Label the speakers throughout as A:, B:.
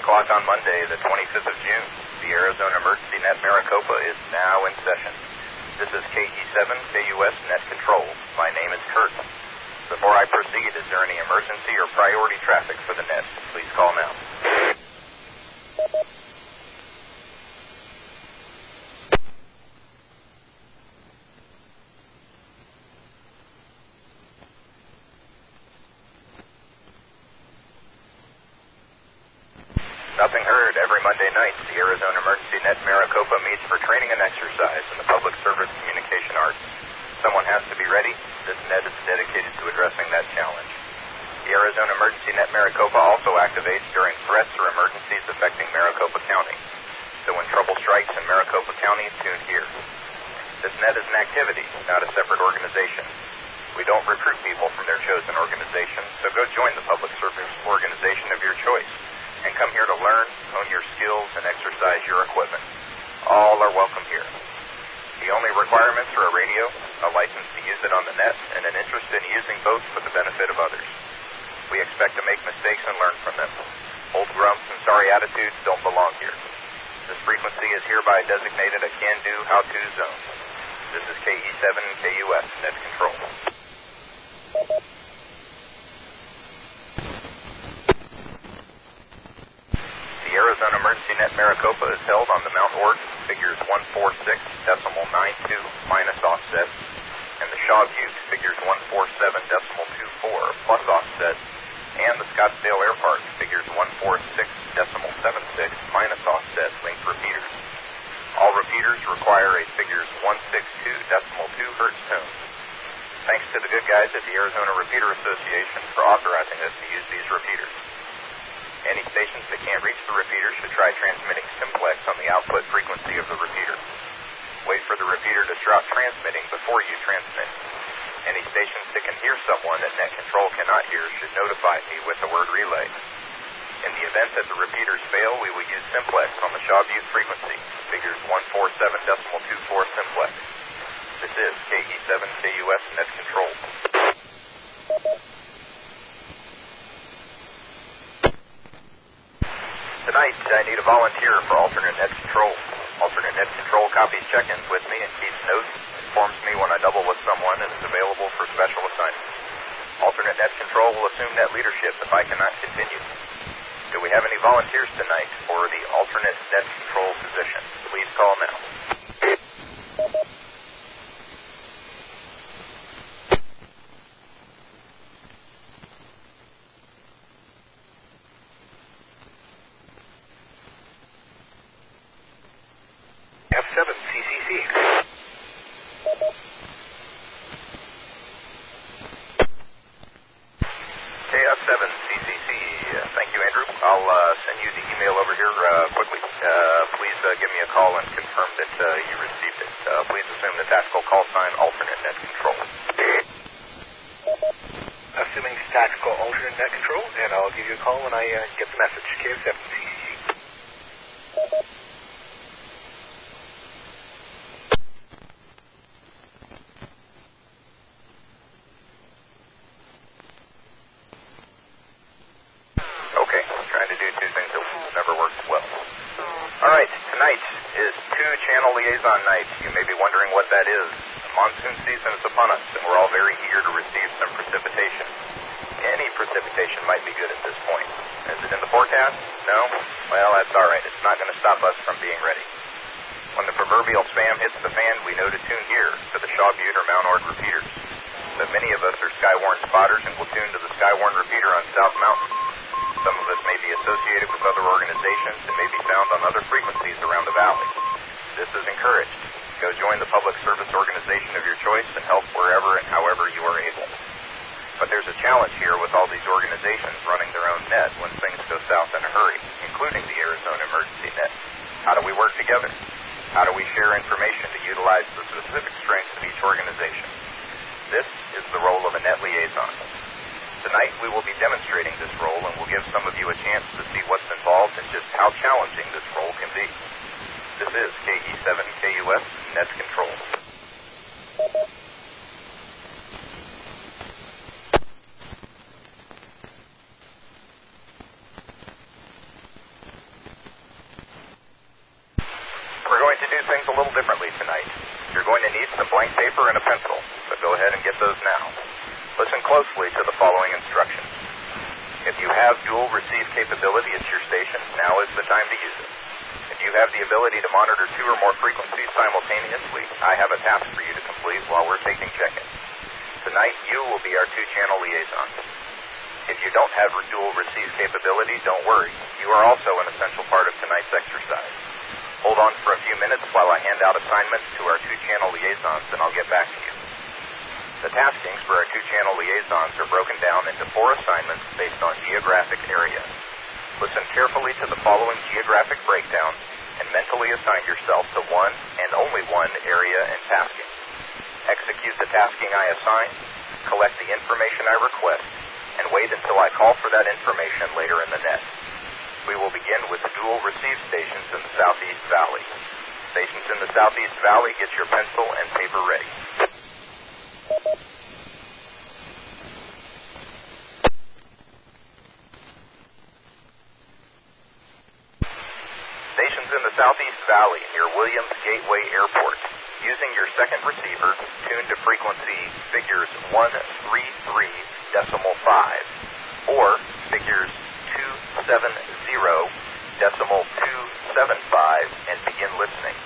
A: o'clock on Monday, the 25th of June. The Arizona Emergency Net Maricopa is now in session. This is KE7 KUS Net Control. My name is Kurt. Before I proceed, is there any emergency or priority traffic for the net? Please call now. Nothing heard. Night, the Arizona Emergency Net Maricopa meets for training and exercise in the public service communication arts. Someone has to be ready. This net is dedicated to addressing that challenge. The Arizona Emergency Net Maricopa also activates during threats or emergencies affecting Maricopa County. So when trouble strikes in Maricopa County, tune here. This net is an activity, not a separate organization. We don't recruit people from their chosen organization, so go join the public service organization of your choice and come here to learn, skills, and exercise your equipment. All are welcome here. The only requirements are a radio, a license to use it on the net, and an interest in using both for the benefit of others. We expect to make mistakes and learn from them. Old grumps and sorry attitudes don't belong here. This frequency is hereby designated a can-do, how-to zone. This is KE7 KUS Net Control. The Arizona Emergency Maricopa is held on the Mount Ord figures 146 decimal 92 minus offset, and the Shaw Butte figures 147 decimal 24 plus offset, and the Scottsdale Air Park figures 146 decimal 76 minus offset linked repeaters. All repeaters require a figures 162 decimal 2 hertz tone. Thanks to the good guys at the Arizona Repeater Association for authorizing us to use these repeaters. Any stations that can't reach the repeater should try transmitting simplex on the output frequency of the repeater. Wait for the repeater to stop transmitting before you transmit. Any stations that can hear someone that net control cannot hear should notify me with the word relay. In the event that the repeaters fail, we will use simplex on the Shaw Butte frequency, figures 147.24 simplex. This is KE7 KUS Net Control. Tonight, I need a volunteer for alternate net control. Alternate net control copies check-ins with me and keeps notes, informs me when I double with someone, and is available for special assignments. Alternate net control will assume net leadership if I cannot continue. Do we have any volunteers tonight for the alternate net control position? Please call now.
B: F7 CCC.
A: KF7 CCC. Uh, thank you, Andrew. I'll uh, send you the email over here uh, quickly. Uh, please uh, give me a call and confirm that uh, you received it. Uh, please assume the tactical call sign alternate net control.
B: Assuming tactical alternate net control, and I'll give you a call when I uh, get the message. KF7 CCC.
A: Okay, trying to do two things that never worked well. All right, tonight is two channel liaison night. You may be wondering what that is. Monsoon season is upon us, and we're all very eager to receive some precipitation. Any precipitation might be good at this point. Is it in the forecast? No? Well, that's all right. It's not going to stop us from being ready. When the proverbial spam hits the fan, we know to tune here to the Shaw Butte or Mount Ord repeaters. But many of us are Skywarn spotters and will tune to the Skywarn repeater on South Mountain. Some of us may be associated with other organizations and may be found on other frequencies around the valley. This is encouraged. Go join the public service organization of your choice and help wherever and however you are able. But there's a challenge here with all these organizations running their own net when things go south in a hurry, including the Arizona Emergency Net. How do we work together? How do we share information to utilize the specific strengths of each organization? This is the role of a net liaison. Tonight we will be demonstrating this role and will give some of you a chance to see what's involved and just how challenging this role can be. This is KE7 KUS Net Control. do things a little differently tonight. You're going to need some blank paper and a pencil, so go ahead and get those now. Listen closely to the following instructions. If you have dual receive capability at your station, now is the time to use it. If you have the ability to monitor two or more frequencies simultaneously, I have a task for you to complete while we're taking check-ins. Tonight, you will be our two-channel liaison. If you don't have dual receive capability, don't worry. You are also an essential part of tonight's exercise. Hold on for a few minutes while I hand out assignments to our two-channel liaisons, and I'll get back to you. The taskings for our two-channel liaisons are broken down into four assignments based on geographic area. Listen carefully to the following geographic breakdown and mentally assign yourself to one and only one area and tasking. Execute the tasking I assign, collect the information I request, and wait until I call for that information later in the net. We will begin with the dual receive stations in the Southeast Valley. Stations in the Southeast Valley, get your pencil and paper ready. Stations in the Southeast Valley near Williams Gateway Airport. Using your second receiver, tune to frequency figures 133 decimal 5 or figures 270 decimal 275 and begin listening.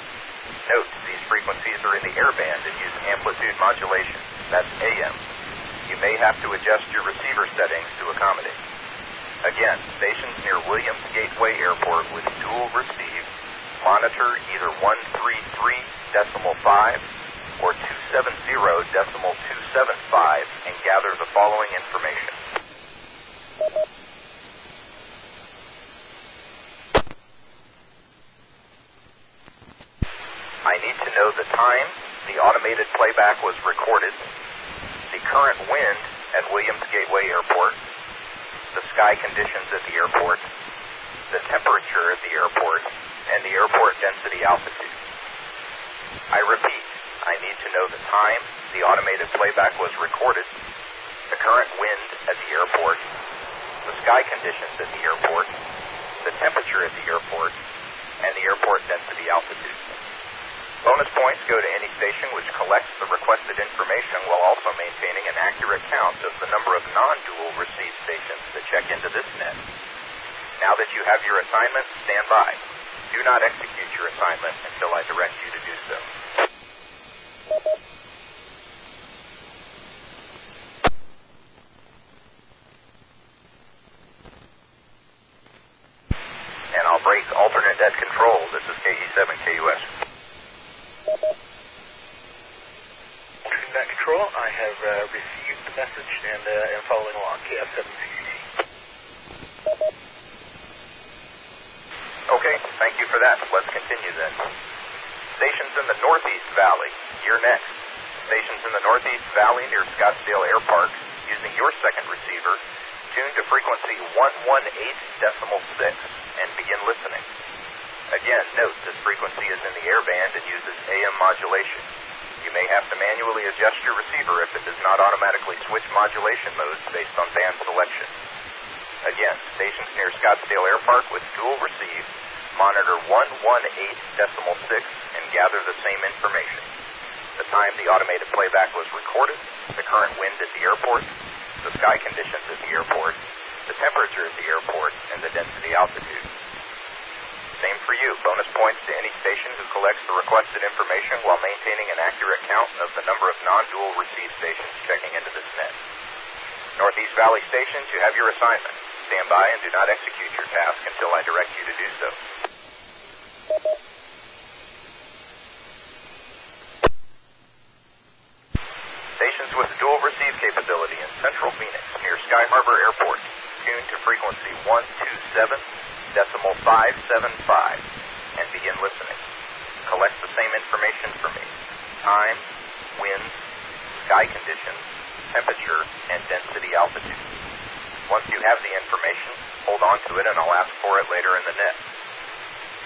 A: Note, these frequencies are in the airband and use amplitude modulation. That's AM. You may have to adjust your receiver settings to accommodate. Again, stations near Gateway Airport with dual receive monitor either 133 decimal 5 or 270 decimal 275 and gather the following information. I need to know the time the automated playback was recorded, the current wind at Williams Gateway Airport, the sky conditions at the airport, the temperature at the airport, and the airport density altitude. I repeat, I need to know the time the automated playback was recorded, the current wind at the airport, the sky conditions at the airport, the temperature at the airport, and the airport density altitude. Bonus points go to any station which collects the requested information while also maintaining an accurate count of the number of non-dual receive stations that check into this net. Now that you have your assignment, stand by. Do not execute your assignment until I direct you to do so. And I'll break alternate net control. This is KE7KUS.
B: Alternate control, I have uh, received the message and uh, am following along. KF7CCC.
A: Okay, thank you for that. Let's continue then. Stations in the Northeast Valley, you're next. Stations in the Northeast Valley near Scottsdale Air Park, using your second receiver, tune to frequency 118 decimal 6 and begin listening. Again, note this frequency is in the airband and uses AM modulation. You may have to manually adjust your receiver if it does not automatically switch modulation modes based on band selection. Again, stations near Scottsdale Air Park with dual receive, monitor 118 decimal 6 and gather the same information. The time the automated playback was recorded, the current wind at the airport, the sky conditions at the airport, the temperature at the airport, and the density altitude. Same for you. Bonus points to any station who collects the requested information while maintaining an accurate count of the number of non-dual receive stations checking into this net. Northeast Valley stations, you have your assignment. Stand by and do not execute your task until I direct you to do so. Stations with dual receive capability in Central Phoenix near Sky Harbor Airport. Tune to frequency 127 decimal 575 and begin listening. Collect the same information for me. Time, wind, sky conditions, temperature, and density altitude. Once you have the information, hold on to it and I'll ask for it later in the net.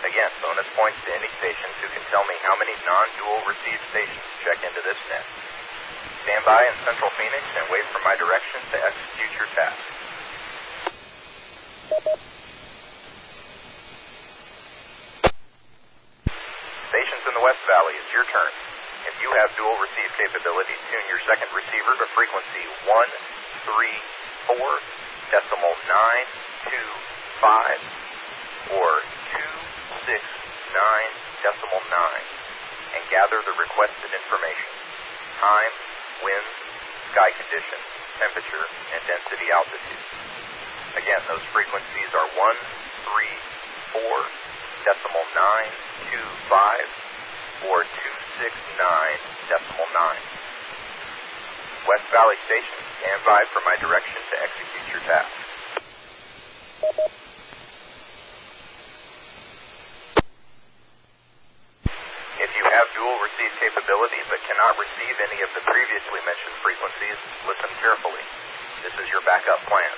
A: Again, bonus points to any stations who can tell me how many non-dual receive stations check into this net. Stand by in Central Phoenix and wait for my directions to execute your task. Stations in the West Valley, it's your turn. If you have dual receive capability, tune your second receiver to frequency 134 decimal 925 or 269 decimal 9 and gather the requested information. Time, wind, sky conditions, temperature, and density altitude. Again, those frequencies are 134 decimal 925 or 269 decimal 9. West Valley Station, stand by for my direction to execute your task. If you have dual receive capability but cannot receive any of the previously mentioned frequencies, listen carefully. This is your backup plan.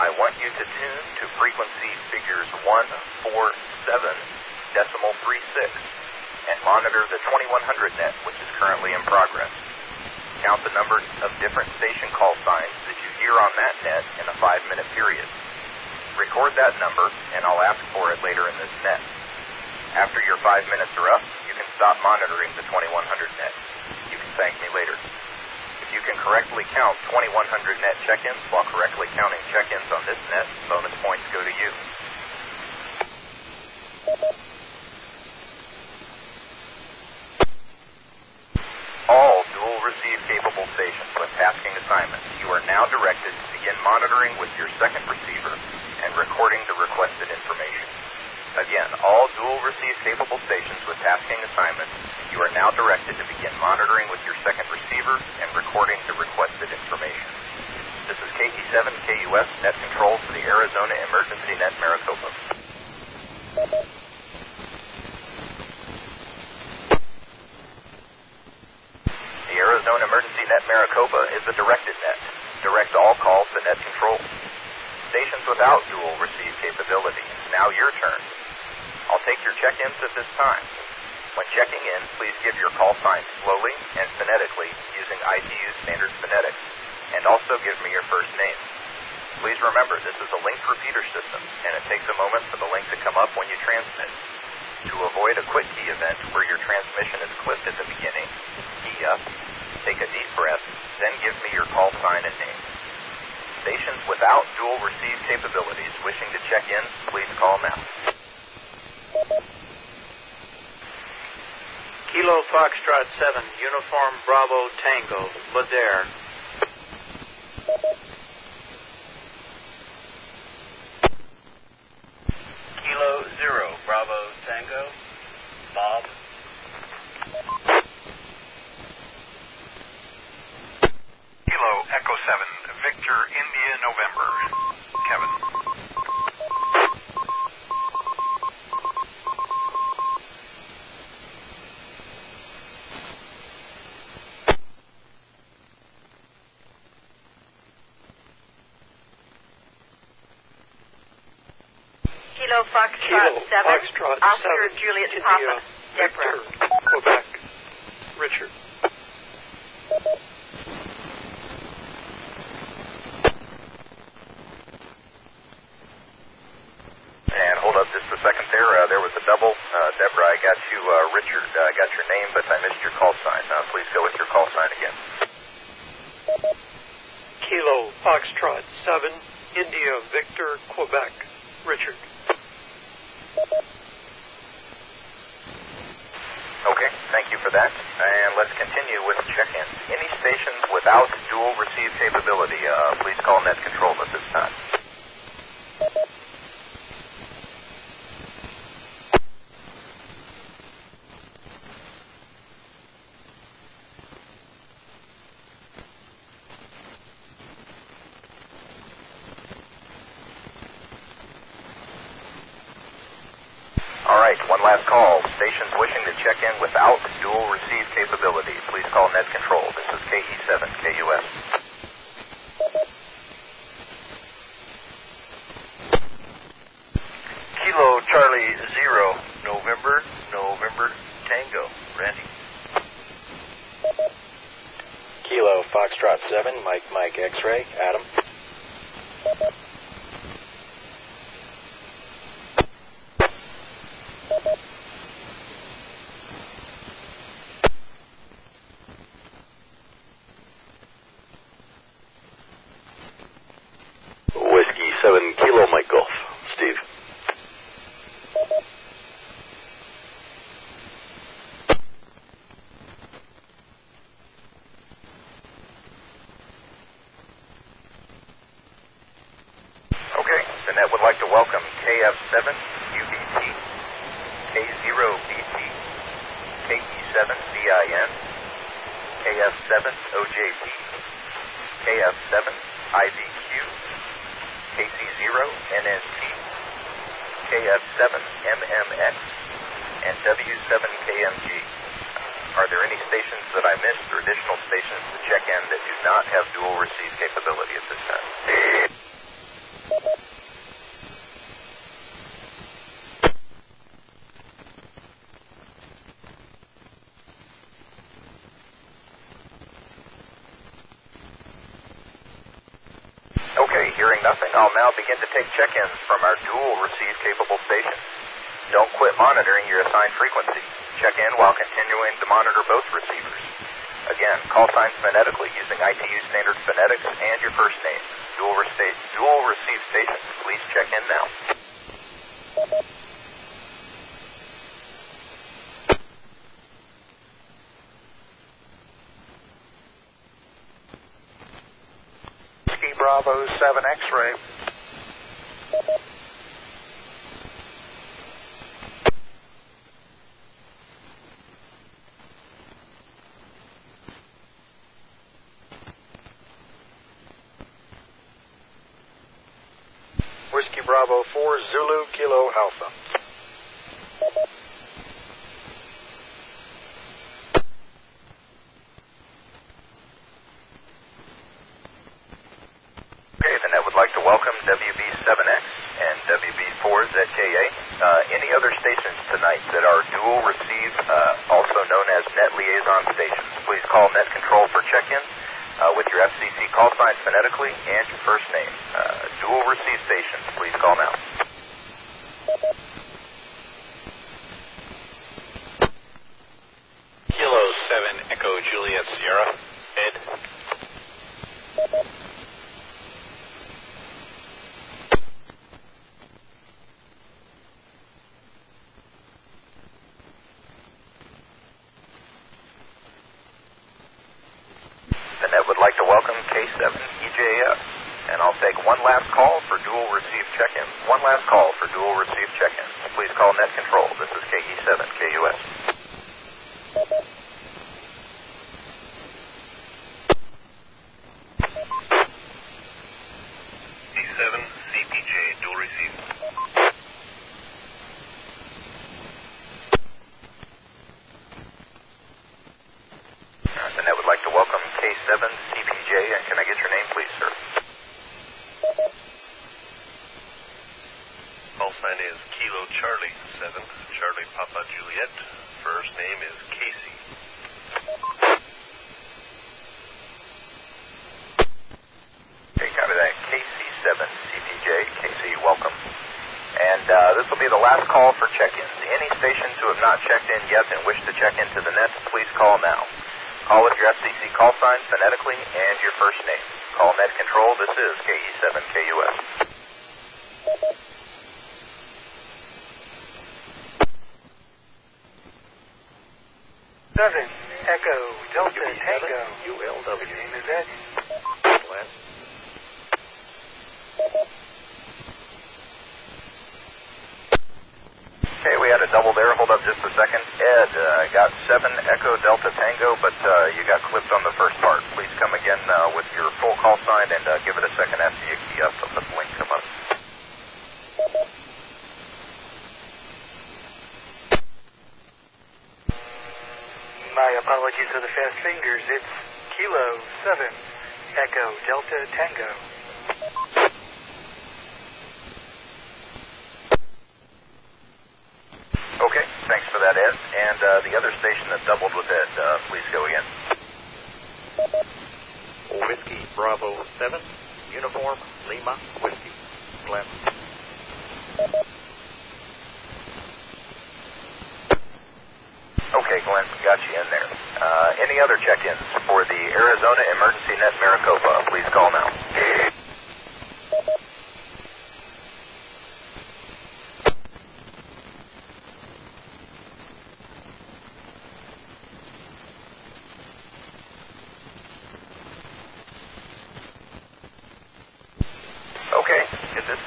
A: I want you to tune to frequency figures 147 decimal 36 and monitor the 2100 net, which is currently in progress. Count the number of different station call signs that you hear on that net in a five minute period. Record that number, and I'll ask for it later in this net. After your five minutes are up, you can stop monitoring the 2100 net. You can thank me later. If you can correctly count 2100 net check-ins while correctly counting check-ins on this net, bonus points go to you. All dual receive stations with tasking assignments, you are now directed to begin monitoring with your second receiver and recording the requested information. Again, all dual receive capable stations with tasking assignments, you are now directed to begin monitoring with your second receiver and recording the requested information. This is KE7 KUS net control for the Arizona Emergency Net Maricopa. Arizona Emergency Net Maricopa is a directed net. Direct all calls to net control. Stations without dual receive capability. Now your turn. I'll take your check-ins at this time. When checking in, please give your call sign slowly and phonetically using ITU standard phonetics, and also give me your first name. Please remember this is a linked repeater system, and it takes a moment for the link to come up when you transmit. To avoid a quick key event where your transmission is clipped at the beginning, key up, take a deep breath, then give me your call sign and name. Stations without dual receive capabilities wishing to check in, please call now.
C: Kilo Foxtrot 7, Uniform Bravo Tango, Ladare. Kilo Zero, Bravo Tango, Bob.
D: Kilo Echo 7, Victor India November. Kevin.
E: Kilo Foxtrot
F: Kilo
E: 7,
F: Foxtrot
E: Oscar
F: 7,
E: Juliet
F: India,
E: Papa,
F: Victor, Quebec, Richard.
A: And hold up just a second there. Uh, there was a double. Uh, Deborah, I got you. Uh, got your name, but I missed your call sign. Uh, please go with your call sign again.
F: Kilo Foxtrot 7, India, Victor, Quebec, Richard.
A: Okay, thank you for that. And let's continue with check-ins. Any stations without dual receive capability, uh, please call net control at this time. All right, one last call. Stations wishing to check in without dual receive capability, please call net control. This is KE7 KUS.
C: Kilo Charlie Zero, November, November Tango, Randy.
B: Kilo Foxtrot 7, Mike Mike X-Ray, Adam.
A: The net would like to welcome KF7 UBT, K0BT, KE7VIN, KF7 OJT, KF7 IVQ, KC0 NNT, KF7 MMX, and W7KMG. Are there any stations that I missed or additional stations to check in that do not have dual receive capability at this time? Okay, hearing nothing, I'll now begin to take check-ins from our dual receive capable station. Don't quit monitoring your assigned frequency. Check in while continuing to monitor both receivers. Again, call signs phonetically using ITU standard phonetics and your first name. Dual, dual receive stations, please check in now.
B: Bravo 7 X-ray.
A: Not checked in yet and wish to check into the net, please call now. Call with your FCC call sign phonetically and your first name. Call net control. This is KE7 KUS.
B: Seven Echo Delta Tango.
C: ULW.
B: Name is Ed.
A: Okay, we had a double there. Hold up just a second. Ed, uh, got 7 Echo Delta Tango, but uh, you got clipped on the first part. Please come again uh, with your full call sign and uh, give it a second after you key up. Let the link come up.
B: My apologies for the fast fingers. It's Kilo 7 Echo Delta Tango.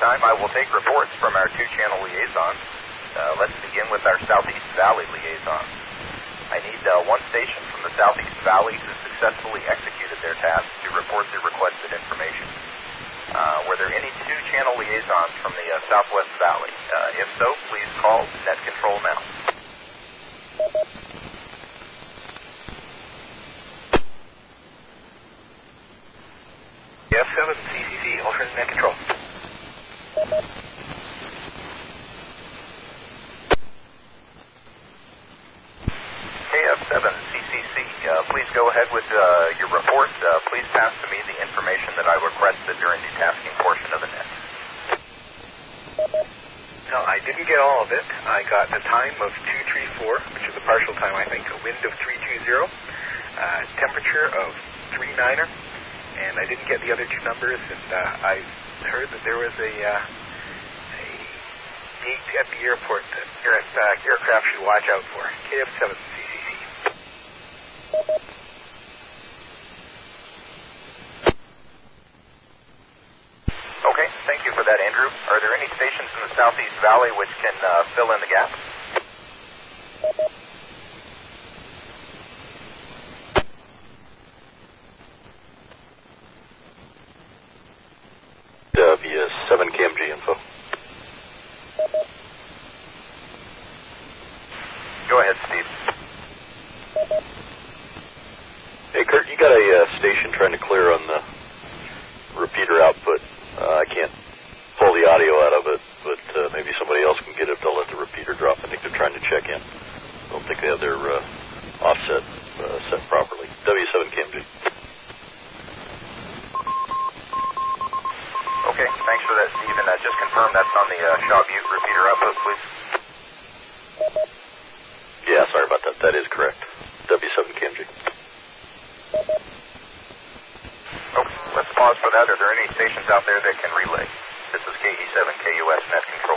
A: time, I will take reports from our two channel liaisons. Uh, let's begin with our Southeast Valley liaison. I need uh, one station from the Southeast Valley who successfully executed their task to report the requested information. Uh, were there any two channel liaisons from the uh, Southwest Valley? Uh, if so, please call Net Control now.
B: members, and uh, I heard that there was a, uh, a date at the airport that air, uh, aircraft should watch out for. KF7
A: Okay, thank you for that, Andrew. Are there any stations in the Southeast Valley which can uh, fill in the gap? applause for that. Are there any stations out there that can relay? This is KE7 KUS Net Control.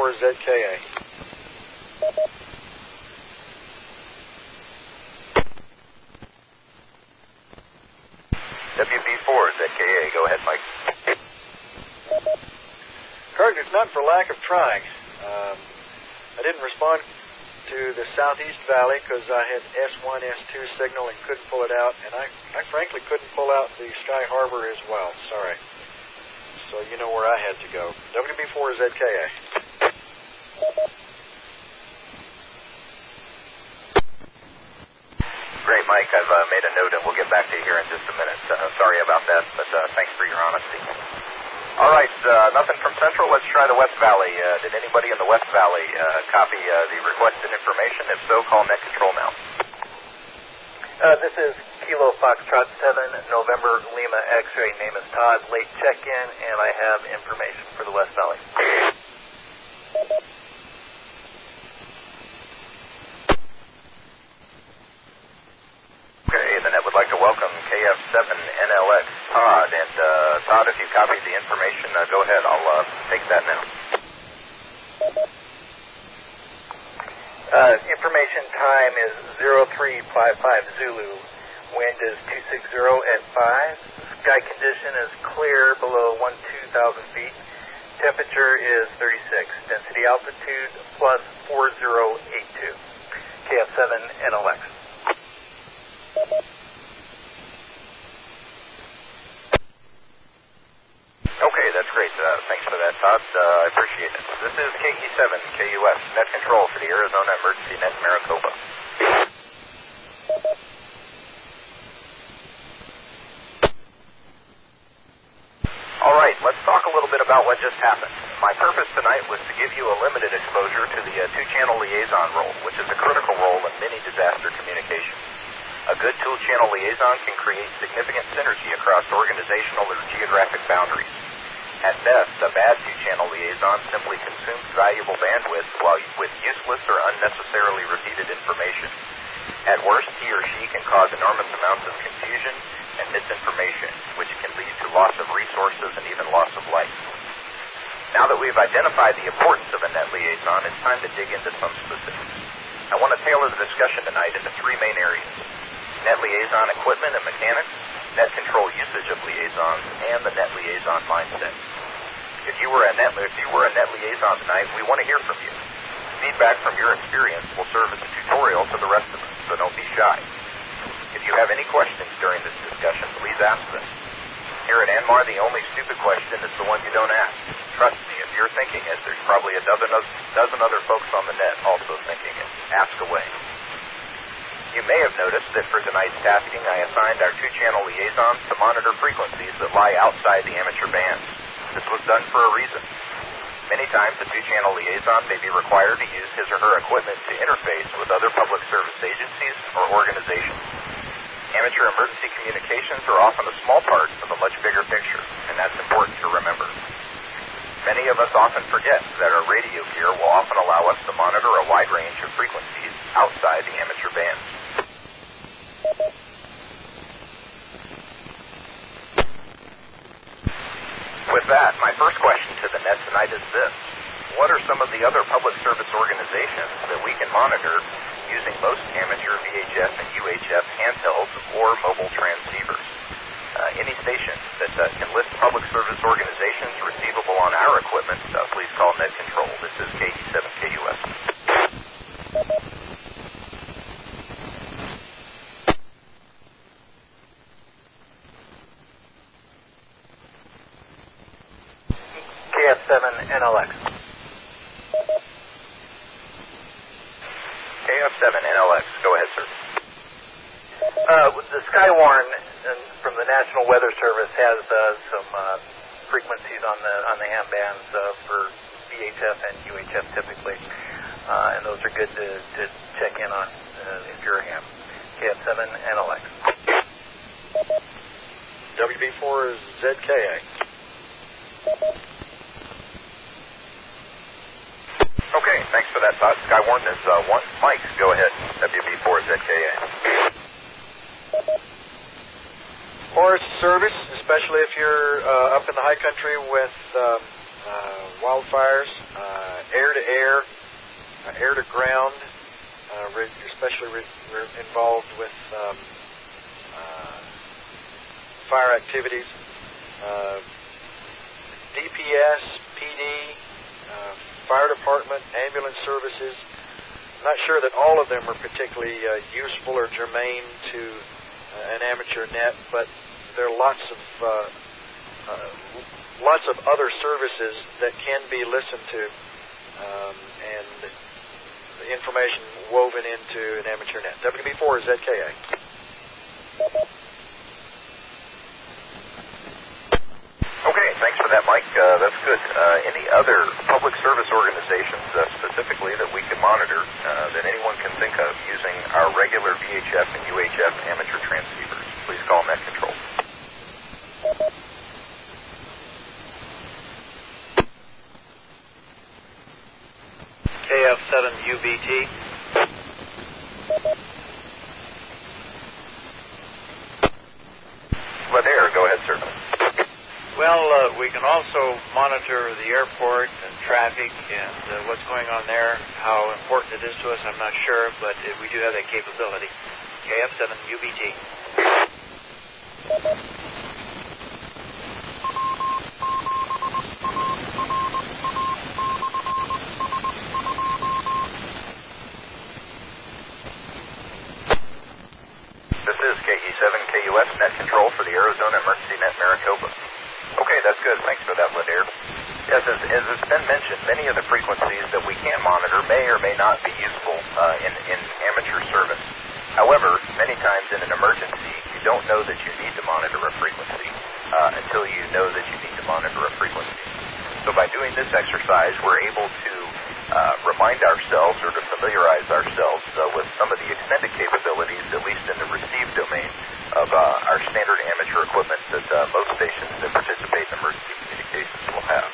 A: 4ZKA.
E: WB4ZKA,
A: go ahead, Mike.
G: Kirk, it's not for lack of trying. Um, I didn't respond to the Southeast Valley because I had S1, S2 signal and couldn't pull it out, and I, I frankly couldn't pull out the Sky Harbor as well. Sorry. So you know where I had to go. WB4 ZKA.
A: Great, Mike. I've uh, made a note, and we'll get back to you here in just a minute. Uh, sorry about that, but uh, thanks for your honesty. All right, uh, nothing from Central. Let's try the West Valley. Uh, did anybody in the West Valley uh, copy uh, the requested information? If so, call Net Control now.
H: Uh, this is Kilo Foxtrot 7, November Lima X-ray. Name is Todd. Late check-in, and I have information for the West Valley.
A: Okay, the net would like to welcome KF7NLX Todd. And uh, Todd, if you copied the information, uh, go ahead. I'll uh, take that now.
H: Uh, information time is 0355 Zulu. Wind is 260 at 5. Sky condition is clear below 12,000 feet. Temperature is 36. Density altitude plus 4082. KF7 and NLX.
A: Okay, that's great. Uh, thanks for that, Todd. Uh, I appreciate it. This is KE7 KUS, net control for the Arizona Emergency Net Maricopa. All right, let's talk a little bit about what just happened. My purpose tonight was to give you a limited exposure to the uh, two-channel liaison role, which is a critical role in many disaster communications. A good two-channel liaison can create significant synergy across organizational or geographic boundaries. At best, a bad two-channel liaison simply consumes valuable bandwidth while with useless or unnecessarily repeated information. At worst, he or she can cause enormous amounts of confusion and misinformation, which can lead to loss of resources and even loss of life. Now that we've identified the importance of a net liaison, it's time to dig into some specifics. I want to tailor the discussion tonight into three main areas. Net liaison equipment and mechanics, net control usage of liaisons, and the net liaison mindset. If you were a net if you were a net liaison tonight, we want to hear from you. Feedback from your experience will serve as a tutorial to the rest of us, so don't be shy. If you have any questions during this discussion, please ask them. Here at Anmar, the only stupid question is the one you don't ask. Trust me, if you're thinking it, there's probably a dozen, dozen other folks on the net also thinking it. Ask away. You may have noticed that for tonight's tasking, I assigned our two-channel liaisons to monitor frequencies that lie outside the amateur band. This was done for a reason. Many times, the two-channel liaison may be required to use his or her equipment to interface with other public service agencies or organizations. Amateur emergency communications are often a small part of a much bigger picture, and that's important to remember. Many of us often forget that our radio gear will often allow us to monitor a wide range of frequencies outside the amateur band. With that, my first question to the net tonight is this. What are some of the other public service organizations that we can monitor using most amateur VHF and UHF handhelds or mobile transceivers? Uh, any station that uh, can list public service organizations receivable on our equipment, uh, please call Net Control. This is KE7KUS.
H: KF7 NLX.
A: KF7NLX. Go ahead, sir.
H: Uh, the Skywarn uh, from the National Weather Service has uh, some uh, frequencies on the on the ham bands uh, for VHF and UHF typically, uh, and those are good to, to check in on uh, if you're a ham. KF7 NLX.
G: WB4 is ZKA.
A: Okay, thanks for that, Todd. Skywarn is uh, one. Mike, go ahead. WB4ZKA.
G: Forest Service, especially if you're uh, up in the high country with um, uh, wildfires, uh, air to air, uh, air to ground, uh, re- especially re- re- involved with um, fire activities. DPS, PD, fire department, ambulance services. I'm not sure that all of them are particularly uh, useful or germane to uh, an amateur net, but there are lots of uh, uh, lots of other services that can be listened to, um, and the information woven into an amateur net. WB4 is ZKA.
A: Okay, thanks for that, Mike. Uh, that's good. Uh, any other public service organizations uh, specifically that we can monitor uh, that anyone can think of using our regular VHF and UHF amateur transceivers? Please call Net Control.
C: KF7UBT.
A: Ladair, go ahead, sir.
C: Well, uh, we can also monitor the airport and traffic and uh, what's going on there. How important it is to us, I'm not sure, but we do have that capability. KF7UBT.
A: This is KE7KUS Net Control for the Arizona Emergency Net Maricopa. Okay, that's good. Thanks for that, Ladair. Yes, as, as has been mentioned, many of the frequencies that we can monitor may or may not be useful uh, in, in amateur service. However, many times in an emergency, you don't know that you need to monitor a frequency uh, until you know that you need to monitor a frequency. So by doing this exercise, we're able to uh, remind ourselves or to familiarize ourselves uh, with some of the extended capabilities, at least in the receive domain, of uh, our standard amateur equipment that uh, most stations that participate in emergency communications will have.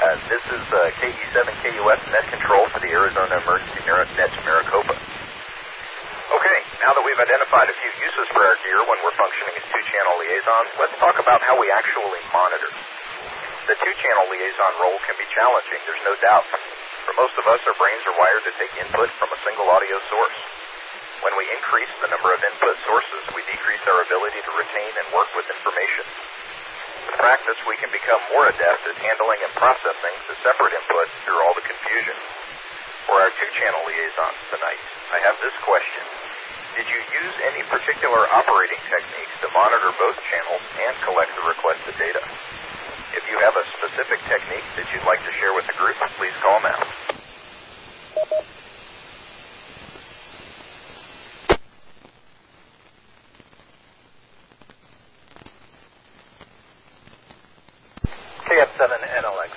A: Uh, this is uh, KE7KUS net control for the Arizona Emergency Net to Maricopa. Okay, now that we've identified a few uses for our gear when we're functioning as two-channel liaisons, let's talk about how we actually monitor. The two-channel liaison role can be challenging, there's no doubt. For most of us, our brains are wired to take input from a single audio source. When we increase the number of input sources, we decrease our ability to retain and work with information. In practice, we can become more adept at handling and processing the separate inputs through all the confusion. For our two-channel liaisons tonight, I have this question. Did you use any particular operating techniques to monitor both channels and collect the requested data? If you have a specific technique that you'd like to share with the group, please call now.
H: KF7NLX.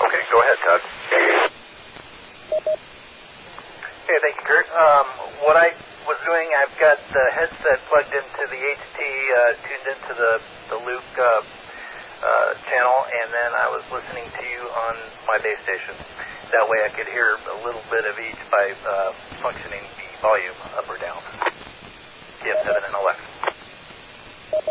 A: Okay, go ahead, Doug.
H: Okay, thank you, Kurt. Um, what I was doing, I've got the headset plugged into the HT, uh, tuned into the, the Luke uh, uh, channel, and then I was listening to you on my base station. That way I could hear a little bit of each by uh, functioning the volume up or down. KF7NLX.
A: Okay,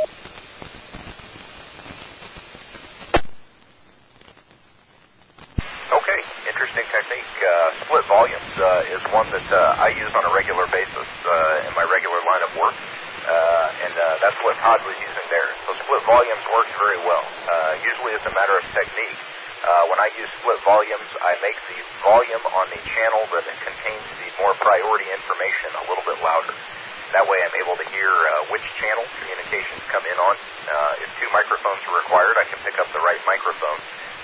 A: interesting technique. Uh, split volumes uh, is one that uh, I use on a regular basis uh, in my regular line of work, uh, and uh, that's what Todd was using there. So split volumes works very well. Usually it's a matter of technique. When I use split volumes, I make the volume on the channel that contains the more priority information a little bit louder. That way I'm able to hear uh, which channel communications come in on. Uh, if two microphones are required, I can pick up the right microphone,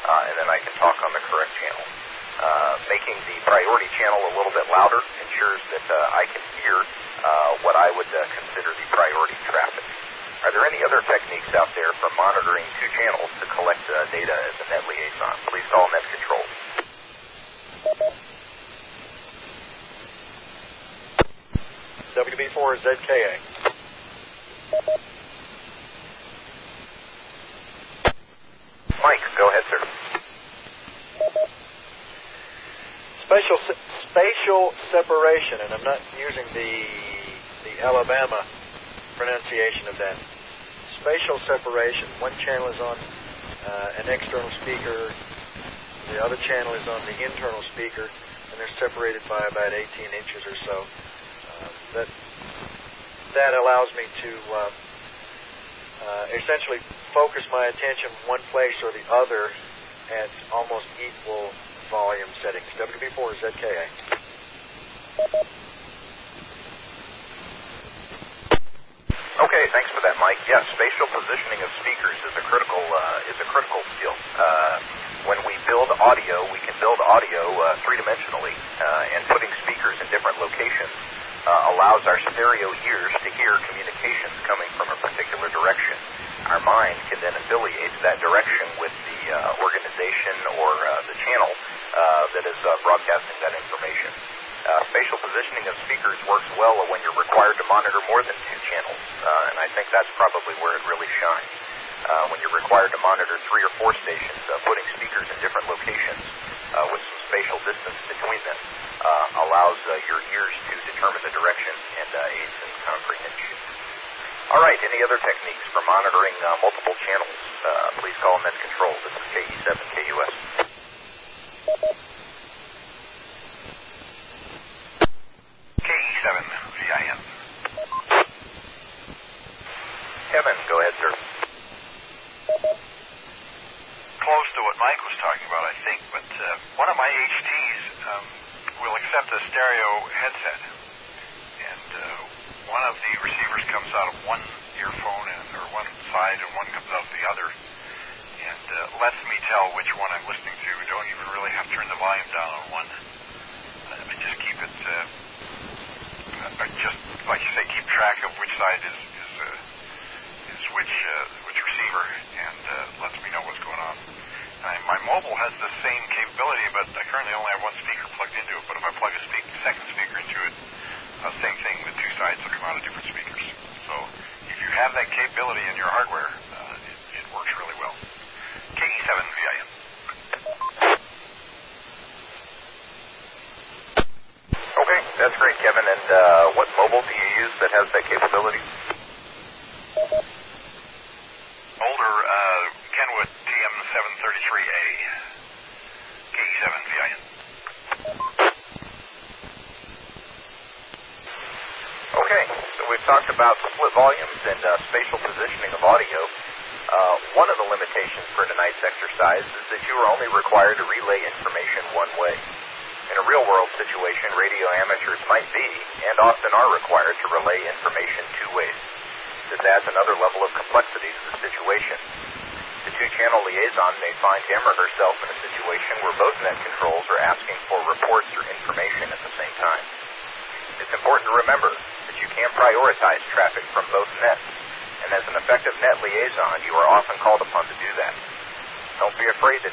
A: uh, and then I can talk on the correct channel. Uh, making the priority channel a little bit louder ensures that uh, I can hear uh, what I would uh, consider the priority traffic. Are there any other techniques out there for monitoring two channels to collect uh, data as a net liaison? Please call net control.
G: WB4 is ZKA.
A: Mike, go ahead, sir.
G: Spatial se- spatial separation, and I'm not using the the Alabama pronunciation of that. Spatial separation. One channel is on uh, an external speaker, the other channel is on the internal speaker, and they're separated by about 18 inches or so. That that allows me to uh, uh, essentially focus my attention one place or the other at almost equal volume settings. WB4 is ZKA.
A: Okay, thanks for that, Mike. Yes, spatial positioning of speakers is a critical uh, is a critical skill. Uh, when we build audio, we can build audio uh, three dimensionally, uh, and putting speakers in different locations uh, allows our stereo ears to hear communications coming from a particular direction. Our mind can then affiliate that direction with the uh, organization or uh, the channel uh, that is uh, broadcasting that information. Uh, spatial positioning of speakers works well when you're required to monitor more than two channels, and I think that's probably where it really shines. When you're required to monitor three or four stations, putting speakers in different locations with some spatial distance between them uh, allows uh, your ears to determine the direction and uh, aids in comprehension. All right, any other techniques for monitoring uh, multiple channels? Uh, please call Net Control. This is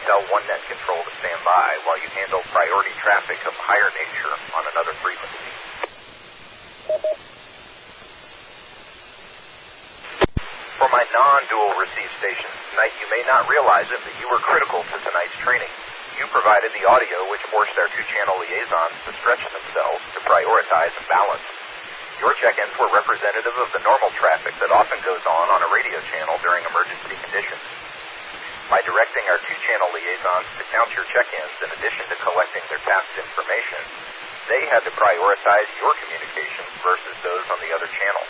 A: be afraid tell one net control to stand by while you handle priority traffic of higher nature on another frequency. For my non-dual receive stations tonight, you may not realize it, but you were critical to tonight's training. You provided the audio which forced our two-channel liaisons to stretch themselves to prioritize and balance. Your check-ins were representative of the normal traffic that often goes on on a radio channel during emergency conditions. By directing our two-channel liaisons to count your check-ins in addition to collecting their tasked information, they had to prioritize your communications versus those on the other channel.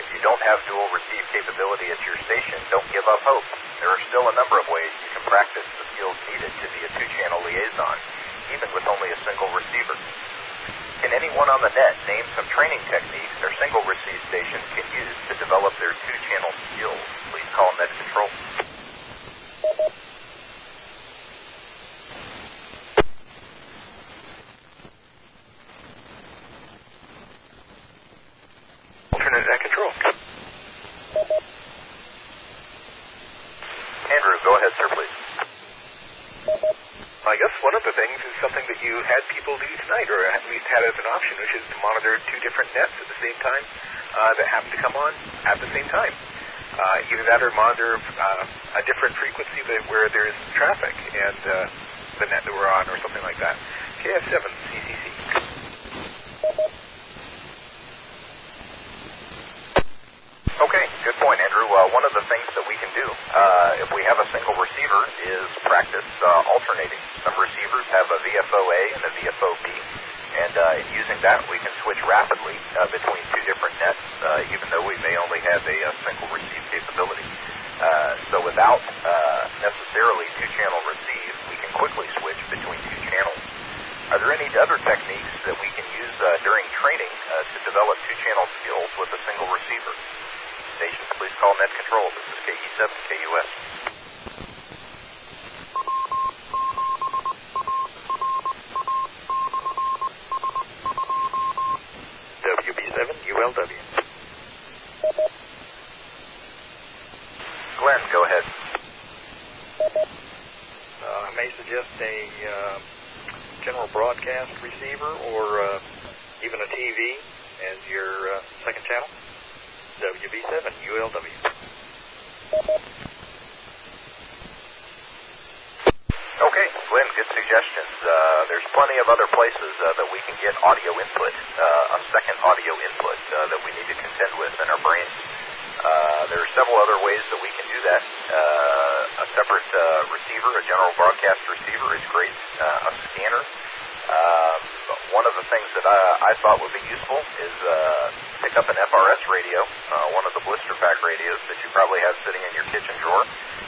A: If you don't have dual receive capability at your station, don't give up hope. There are still a number of ways you can practice the skills needed to be a two-channel liaison, even with only a single receiver. Can anyone on the net name some training techniques their single receive stations can use to develop their two-channel skills? Please call Net Control.
B: Alternate net control.
A: Andrew, go ahead, sir, please.
B: I guess one of the things is something that you had people do tonight, or at least had as an option, which is to monitor two different nets at the same time uh, that happen to come on at the same time. Uh, either that or monitor uh, a different frequency that, where there's traffic and uh, the net that we're on, or something like that. KF7 CCC.
A: Okay, good point, Andrew. Uh, one of the things that we can do, uh, if we have a single receiver, is practice uh, alternating. Some receivers have a VFO A and a VFO B, and uh, in using that, we can switch rapidly uh, between two different nets, uh, even though we may only have a, a single receive capability. Uh, so without uh, necessarily two-channel receive, we can quickly switch between two channels. Are there any other techniques that we can use uh, during training uh, to develop two-channel skills with a single receiver? stations, please call Net Control. This is KE7 KUS.
B: WB7 ULW.
A: Glenn, go ahead.
G: Uh, I may suggest a uh, general broadcast receiver or uh, even a TV as your uh, second channel. WB7 ULW.
A: Okay, Glenn, good suggestions. Uh, there's plenty of other places uh, that we can get audio input, uh, a second audio input uh, that we need to contend with in our brains. Uh, there are several other ways that we can do that. Uh, a separate uh, receiver, a general broadcast receiver, is great. Uh, a scanner. Um, one of the things that I, I thought would be useful is uh, pick up an FRS radio, uh, one of the blister pack radios that you probably have sitting in your kitchen drawer,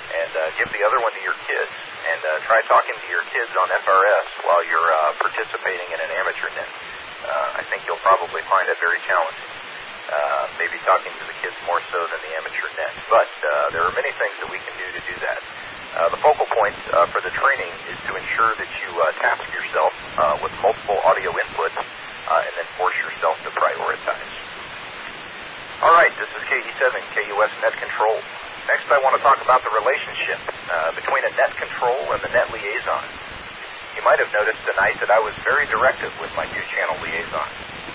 A: and uh, give the other one to your kids, and uh, try talking to your kids on FRS while you're uh, participating in an amateur net. Uh, I think you'll probably find it very challenging. Uh, maybe talking to the kids more so than the amateur net. But uh, there are many things that we can do to do that. Uh, the focal point uh, for the training is to ensure that you uh, task yourself uh, with multiple audio inputs uh, and then force yourself to prioritize. All right, this is KE7, KUS Net Control. Next, I want to talk about the relationship uh, between a net control and the net liaison. You might have noticed tonight that I was very directive with my two channel liaison.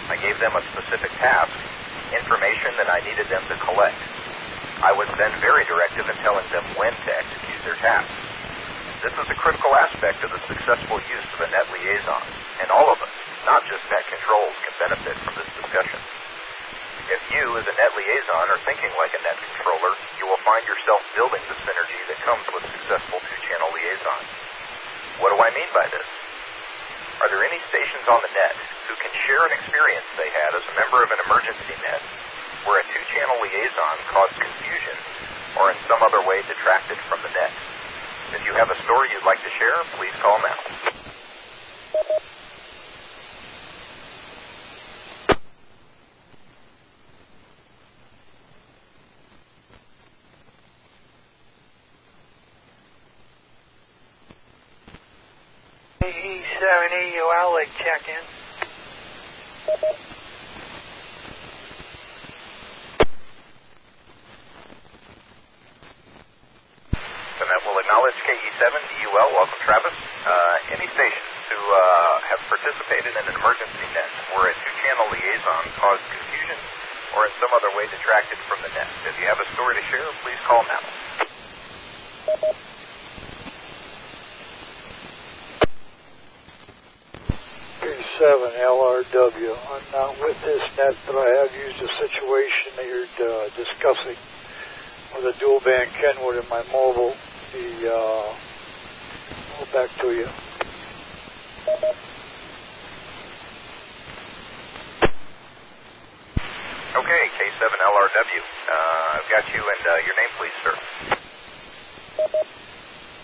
A: I gave them a specific task, information that I needed them to collect. I was then very directive in telling them when to execute their task. This is a critical aspect of the successful use of a net liaison, and all of us, not just net controls, can benefit from this discussion. If you, as a net liaison, are thinking like a net controller, you will find yourself building the synergy that comes with successful two-channel liaison. What do I mean by this? Are there any stations on the net who can share an experience they had as a member of an emergency net where a two-channel liaison caused confusion or in some other way detracted from the net? If you have a story you'd like to share, please call now.
F: E7EUL Lake check-in.
A: And that will acknowledge KE7 DUL. Welcome, Travis. Uh, any stations who uh, have participated in an emergency net where a two-channel liaison caused confusion or in some other way detracted from the net. If you have a story to share, please call now.
I: LRW. I'm not with this net, but I have used a situation that you're uh, discussing with a dual band Kenwood in my mobile. The uh, I'll back to you.
A: Okay, K7LRW. Uh, I've got you, and uh, your name, please, sir.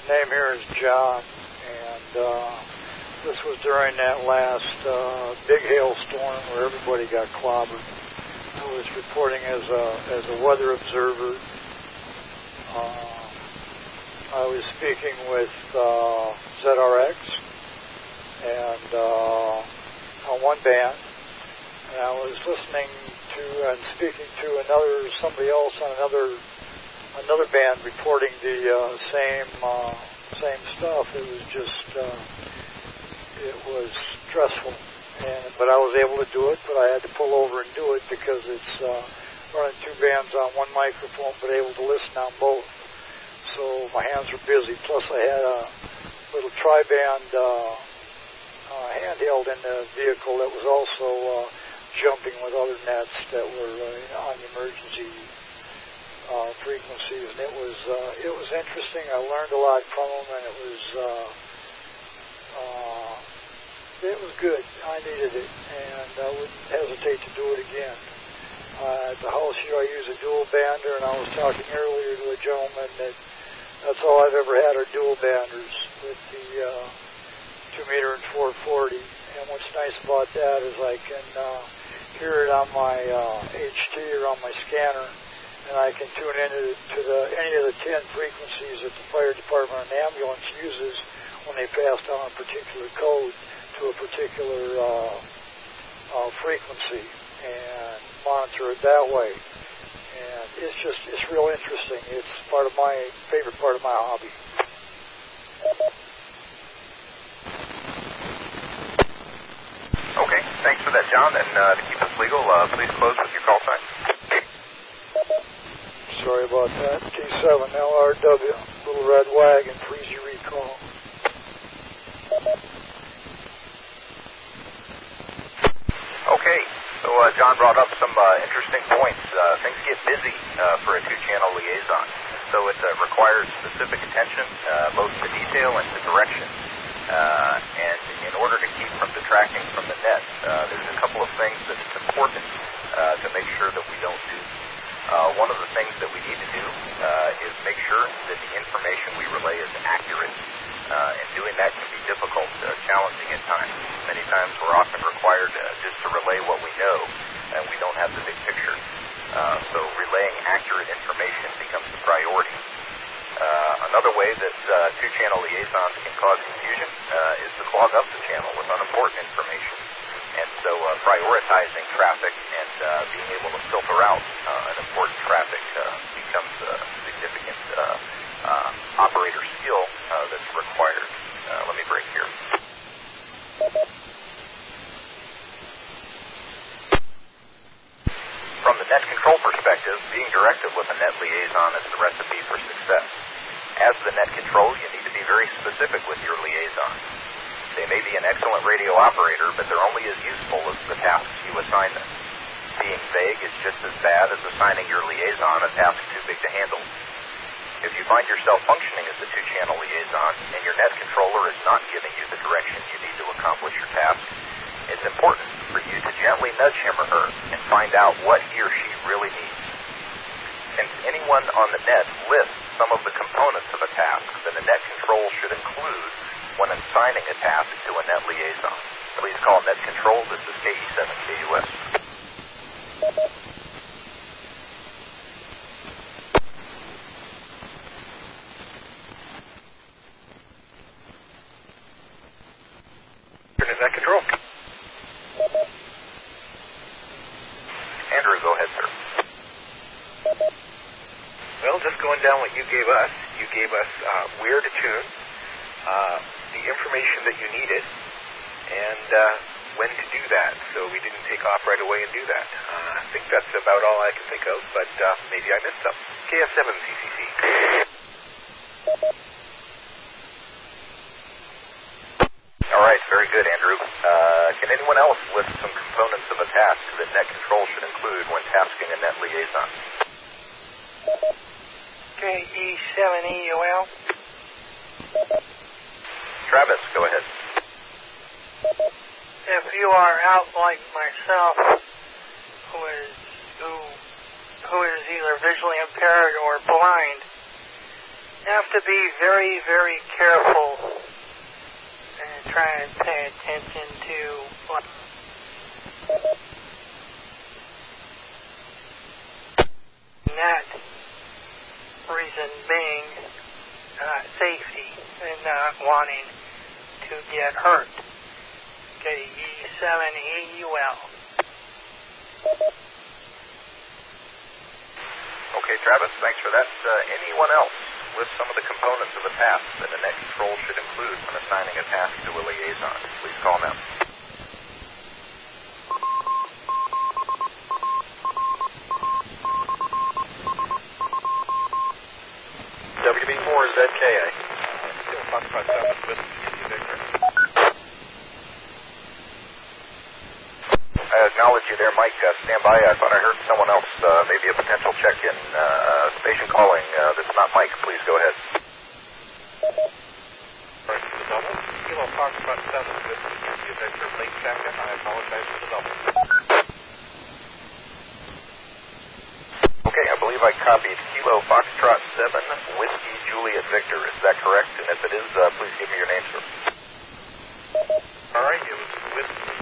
I: Name here is John, and uh, this was during that last uh, big hailstorm where everybody got clobbered. I was reporting as a as a weather observer. Uh, I was speaking with uh, ZRX and uh, on one band, and I was listening to and speaking to another somebody else on another another band reporting the uh, same uh, same stuff. It was just uh, it was stressful, and but I was able to do it. But I had to pull over and do it because it's uh, running two bands on one microphone, but able to listen on both. So my hands were busy. Plus, I had a little tri-band uh, uh, handheld in the vehicle that was also uh, jumping with other nets that were uh, on emergency uh, frequencies, and it was uh, it was interesting. I learned a lot from them, and it was uh, uh, it was good. I needed it, and I wouldn't hesitate to do it again. Uh, at the house here, I use a dual bander, and I was talking earlier to a gentleman that that's all I've ever had are dual banders with the uh, two meter and 440. And what's nice about that is I can uh, hear it on my uh, HT or on my scanner and I can tune into to the any of the ten frequencies that the fire department and ambulance uses when they pass down a particular code to a particular uh, uh, frequency and monitor it that way. And it's just it's real interesting. It's part of my favorite part of my hobby.
A: Okay, thanks for that, John. And uh, to keep us legal, uh, please close with your call sign.
I: Sorry about that. K7 LRW, Little Red Wagon, freeze your recall.
A: Okay, so uh, John brought up some uh, interesting points. Uh, things get busy uh, for a two-channel liaison, so it uh, requires specific attention, uh, both to detail and to direction. And in order to keep from detracting from the net, there's a couple of things that it's important to make sure that we don't do. One of the things that we need to do is make sure that the information we relay is accurate. Uh, and doing that can be difficult, uh, challenging at times. Many times we're often required uh, just to relay what we know, and we don't have the big picture. Uh, so relaying accurate information becomes the priority. Uh, another way that uh, two-channel liaisons can cause confusion uh, is to clog up the channel with unimportant information. And so uh, prioritizing traffic and uh, being able to filter out uh, unimportant traffic uh, becomes a significant uh, uh, operator skill that's required. Uh, let me break here. From the net control perspective, being directive with a net liaison is the recipe for success. As the net control, you need to be very specific with your liaison. They may be an excellent radio operator, but they're only as useful as the tasks you assign them. Being vague is just as bad as assigning your liaison a task too big to handle. If you find yourself functioning as a two-channel liaison and your net controller is not giving you the direction you need to accomplish your task, it's important for you to gently nudge him or her and find out what he or she really needs. Since anyone on the net lists some of the components of a task that a net control should include when assigning a task to a net liaison. Please call net control. This is KE7KUS.
B: Turn in that control.
A: Andrew, go ahead, sir.
B: Well, just going down what you gave us, you gave us uh, where to tune, uh, the information that you needed, and uh, when to do that. So we didn't take off right away and do that. Uh, I think that's about all I can think of, but uh, maybe I missed some. KF7CCC.
A: All right, very good, Andrew. Uh, can anyone else list some components of a task that net control should include when tasking a net liaison?
F: KE7EUL.
A: Travis, go ahead.
F: If you are out like myself, who is who who is either visually impaired or blind, you have to be very, very careful and try and pay attention to what that reason being uh, safety and not wanting to get hurt. Okay, E7EUL.
A: Okay, Travis, thanks for that. Uh, anyone else list some of the components of a task that a net control should include when assigning a task to a liaison? Please call now.
G: WB4ZKA.
B: Foxtrot 7 with Victor.
A: I acknowledge you there, Mike. Uh, stand by. I thought I heard someone else, uh, maybe a potential check-in uh, station calling. Uh, that's not Mike. Please go ahead.
B: First the double. Kilo Foxtrot 7 with Indy Victor. Late check-in. I apologize for the double.
A: Okay, I believe I copied Kilo Foxtrot 7, Whiskey Juliet Victor. Is that correct? And if it is, uh, please give me your name, sir.
B: All right, it was Whiskey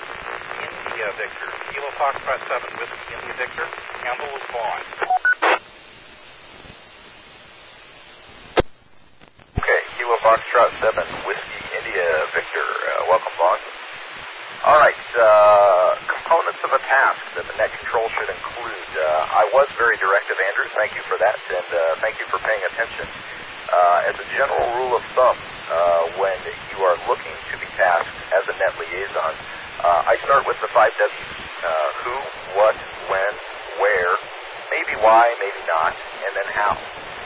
B: India Victor. Kilo Foxtrot 7, Whiskey India Victor. Campbell was Vaughn.
A: Okay, Kilo Foxtrot 7, Whiskey India Victor. Uh, welcome, Vaughn. All right, uh, components of a task that the net control should include. Uh, I was very directive, Andrew. Thank you for that, and uh, thank you for paying attention. Uh, as a general rule of thumb, uh, when you are looking to be tasked as a net liaison, uh, I start with the five W's. Uh, who, what, when, where, maybe why, maybe not, and then how.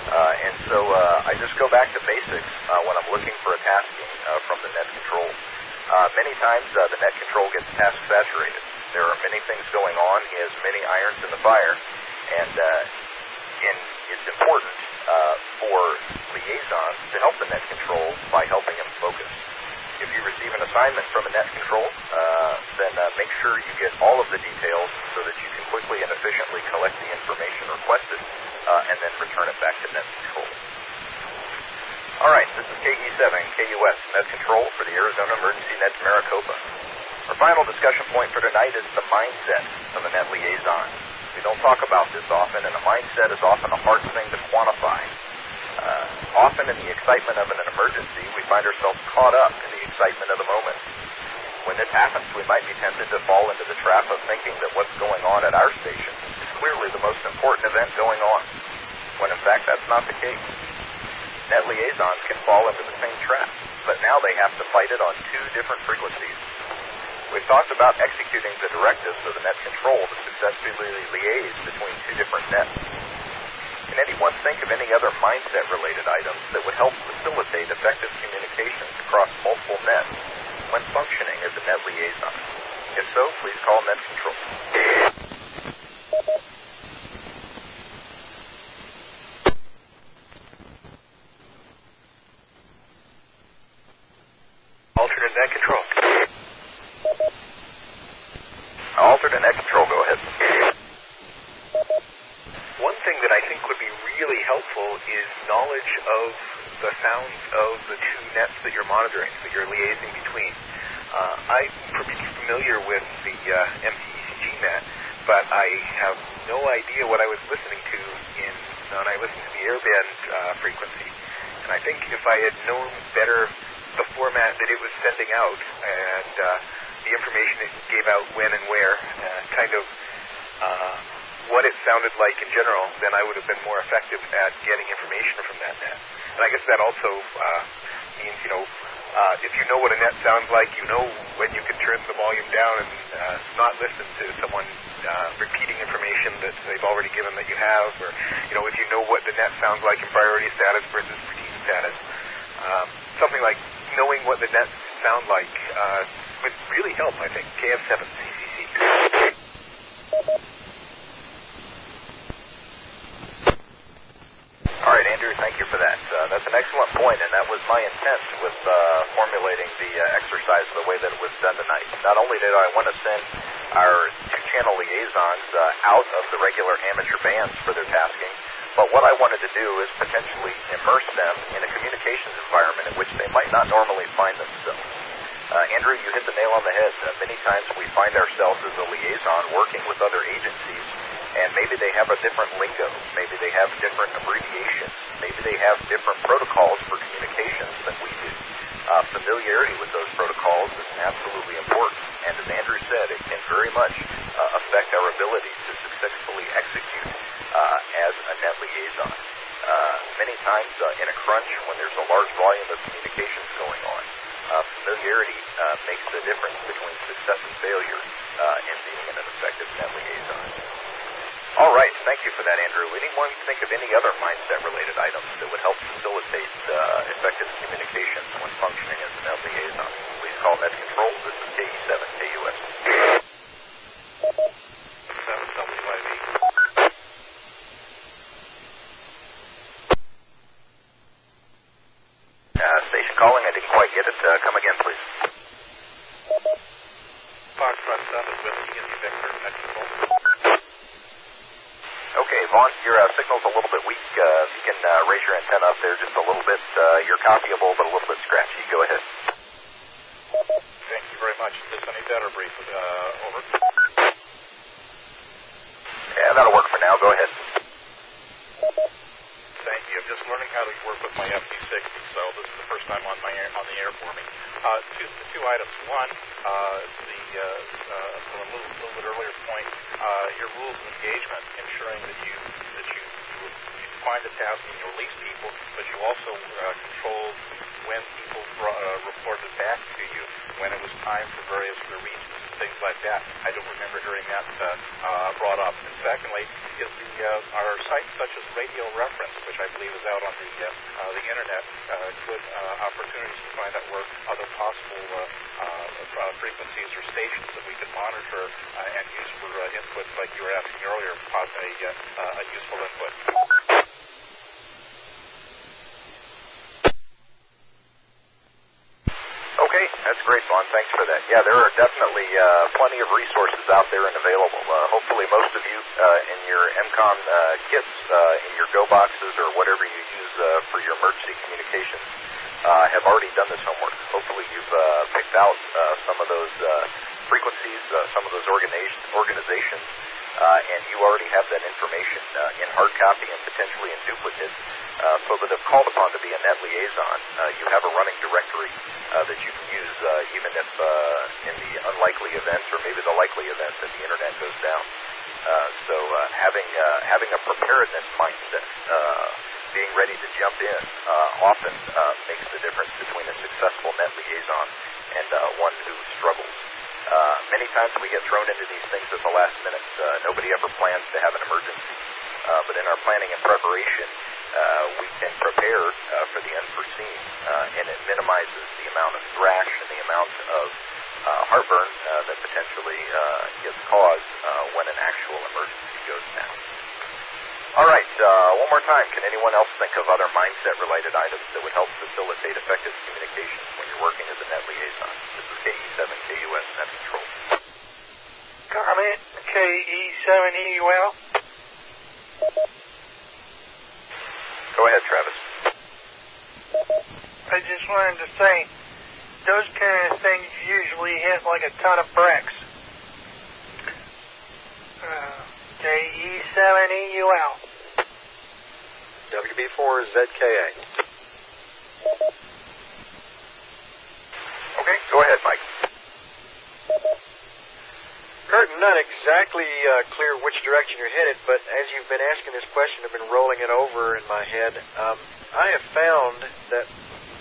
A: Uh, and so uh, I just go back to basics uh, when I'm looking for a tasking uh, from the net control. Uh, many times uh, the net control gets task saturated. There are many things going on. He has many irons in the fire, and uh, and it's important uh, for liaisons to help the net control by helping him focus. If you receive an assignment from a net control, uh, then uh, make sure you get all of the details so that you can quickly and efficiently collect the information requested uh, and then return it back to net control. All right, this is KE7, KUS, Net Control for the Arizona Emergency Net Maricopa. Our final discussion point for tonight is the mindset of a net liaison. We don't talk about this often, and a mindset is often a hard thing to quantify. Uh, often in the excitement of an emergency, we find ourselves caught up in the excitement of the moment. When this happens, we might be tempted to fall into the trap of thinking that what's going on at our station is clearly the most important event going on, when in fact that's not the case. Net liaisons can fall into the same trap, but now they have to fight it on two different frequencies. We've talked about executing the directives of the net control to successfully liaise between two different nets. Can anyone think of any other mindset related items that would help facilitate effective communications across multiple nets when functioning as a net liaison? If so, please call net control.
B: Alternate net control.
A: Alternate net control, go ahead.
B: One thing that I think would be really helpful is knowledge of the sounds of the two nets that you're monitoring, that you're liaising between. Uh, I'm pretty familiar with the uh, MCECG net, but I have no idea what I was listening to in when I listened to the airband uh, frequency. And I think if I had known better the format that it was sending out and uh, the information it gave out when and where, uh, kind of uh, what it sounded like in general, then I would have been more effective at getting information from that net. And I guess that also uh, means, you know, uh, if you know what a net sounds like, you know when you can turn the volume down and uh, not listen to someone uh, repeating information that they've already given that you have, or you know if you know what the net sounds like in priority status versus status. Um, something like knowing what the nets sound like uh, would really help, I think. KF7 CCC.
A: All right, Andrew, thank you for that. Uh, that's an excellent point, and that was my intent with uh, formulating the uh, exercise the way that it was done tonight. Not only did I want to send our two-channel liaisons uh, out of the regular amateur bands for their tasking, but what I wanted to do is potentially immerse them in a communications environment in which they might not normally find themselves. Uh, Andrew, you hit the nail on the head. Uh, many times we find ourselves as a liaison working with other agencies, and maybe they have a different lingo, maybe they have different abbreviations, maybe they have different protocols for communications than we do. Uh, familiarity with those protocols is absolutely important, and as Andrew said, it can very much uh, affect our ability to successfully execute uh, as a net liaison. Uh, many times uh, in a crunch, when there's a large volume of communications going on, uh, familiarity uh, makes the difference between success and failure uh, in being an effective net liaison. All right, thank you for that, Andrew. Anyone think of any other mindset-related items that would help facilitate uh, effective communications when functioning as a net liaison? Please call Net Control. This is KE7 KUS. Uh, station calling. I didn't quite get it. Uh, come again, please.
B: Foxtrot 7 with Indy Victor net control.
A: Okay, Vaughn, your uh, signal's a little bit weak. Uh, if you can uh, raise your antenna up there just a little bit, uh, you're copyable, but a little bit scratchy. Go ahead.
J: Thank you very much. Is this any better, brief? Uh, over.
A: Yeah, that'll work for now. Go ahead.
K: thank you. I'm just learning how to work with my FT60, so this is the first time on my air, on the air for me. Uh, two, two items. One, uh, the uh, uh, from a little, little bit earlier point, uh, your rules of engagement, ensuring that you that you, you, define the task and you release people, but you also uh, control when people brought, uh, reported back to you when it was time for various releases and things like that. I don't remember hearing that uh, uh, brought up. And secondly, is the uh, our sites such as Radio Reference, which I believe is out on the uh, uh, the internet, uh, good uh, opportunities to find out where other possible uh, uh, uh, frequencies or stations that we can monitor uh, and use for uh, input, like you were asking earlier, a, uh, a useful input.
A: Okay, that's great, Vaughn. Thanks for that. Yeah, there are definitely uh, plenty of resources out there and available. Uh, hopefully, most of you uh, in your EmComm uh, kits, uh, in your Go boxes, or whatever you use uh, for your emergency communications, uh, have already done this homework. Hopefully, you've uh, picked out uh, some of those uh, frequencies, uh, some of those organizations, organizations uh, and you already have that information uh, in hard copy and potentially in duplicate, uh, so that if called upon to be a net liaison, uh, you have a running directory uh, that you can use uh, even if uh, in the unlikely event or maybe the likely event that the internet goes down. Uh, so uh, having uh, having a preparedness mindset, uh, being ready to jump in, uh, often uh, makes the difference between a successful net liaison and uh, one who struggles. Uh, many times we get thrown into these things at the last minute. Uh, nobody ever plans to have an emergency, uh, but in our planning and preparation, uh, we can prepare uh, for the unforeseen, uh, and it minimizes the amount of thrash and the amount of uh, heartburn uh, that potentially uh, gets caused uh, when an actual emergency goes down. All right, uh, one more time. Can anyone else think of other mindset-related items that would help facilitate effective communications when working as a net liaison? This is KE7KUS Net Control.
F: Comment KE7EUL.
A: Go ahead, Travis.
F: I just wanted to say, those kind of things usually hit like a ton of bricks. Uh, KE7EUL.
G: WB4ZKA.
A: Okay, go ahead, Mike.
G: Kurt, not exactly uh, clear which direction you're headed, but as you've been asking this question, I've been rolling it over in my head. Um, I have found that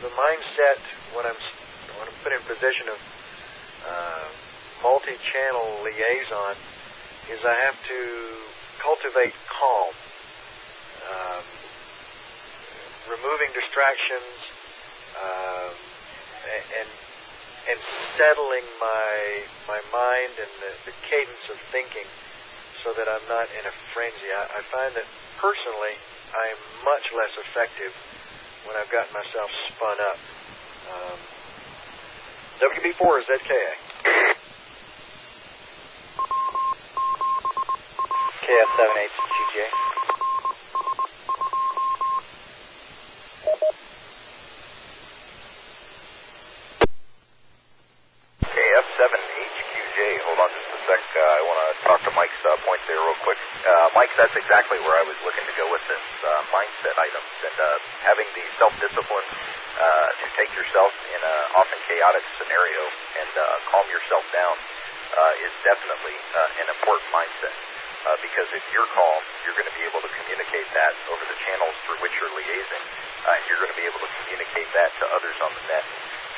G: the mindset when I'm when I'm put in position of uh, multi-channel liaison is I have to cultivate calm, um, removing distractions, um, and and settling my my mind and the, the cadence of thinking so that I'm not in a frenzy. I, I find that personally I'm much less effective when I've gotten myself spun up. Um, WB4 is ZKA.
L: KF7HGJ.
A: KF7HQJ. Hold on just a sec. Uh, I want to talk to Mike's uh, point there real quick. Uh, Mike, that's exactly where I was looking to go with this uh, mindset items and uh, having the self-discipline uh, to take yourself in an often chaotic scenario and uh, calm yourself down uh, is definitely uh, an important mindset. Uh, because if you're calm, you're going to be able to communicate that over the channels through which you're liaising, uh, and you're going to be able to communicate that to others on the net.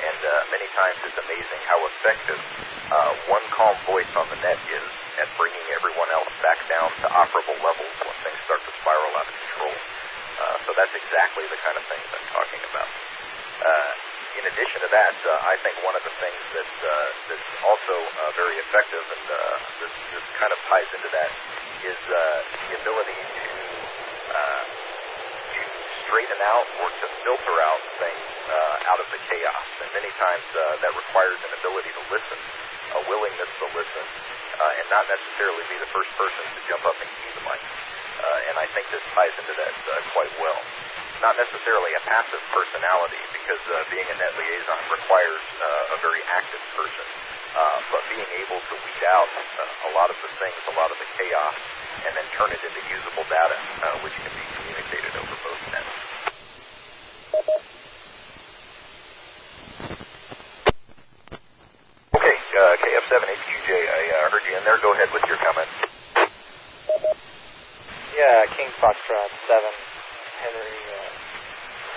A: And uh, many times it's amazing how effective uh, one calm voice on the net is at bringing everyone else back down to operable levels when things start to spiral out of control. Uh, so that's exactly the kind of things I'm talking about. Uh, in addition to that, uh, I think one of the things that uh, that's also uh, very effective, and uh, this, this kind of ties into that, is uh, the ability to uh, to straighten out or to filter out things uh, out of the chaos. And many times uh, that requires an ability to listen, a willingness to listen, uh, and not necessarily be the first person to jump up and key the mic. Uh, and I think this ties into that uh, quite well. Not necessarily a passive personality, because uh, being a net liaison requires uh, a very active person. Uh, but being able to weed out uh, a lot of the things, a lot of the chaos, and then turn it into usable data, uh, which can be communicated over both nets. In there. Go ahead with your comment.
L: Yeah, King Foxtrot 7, Henry uh,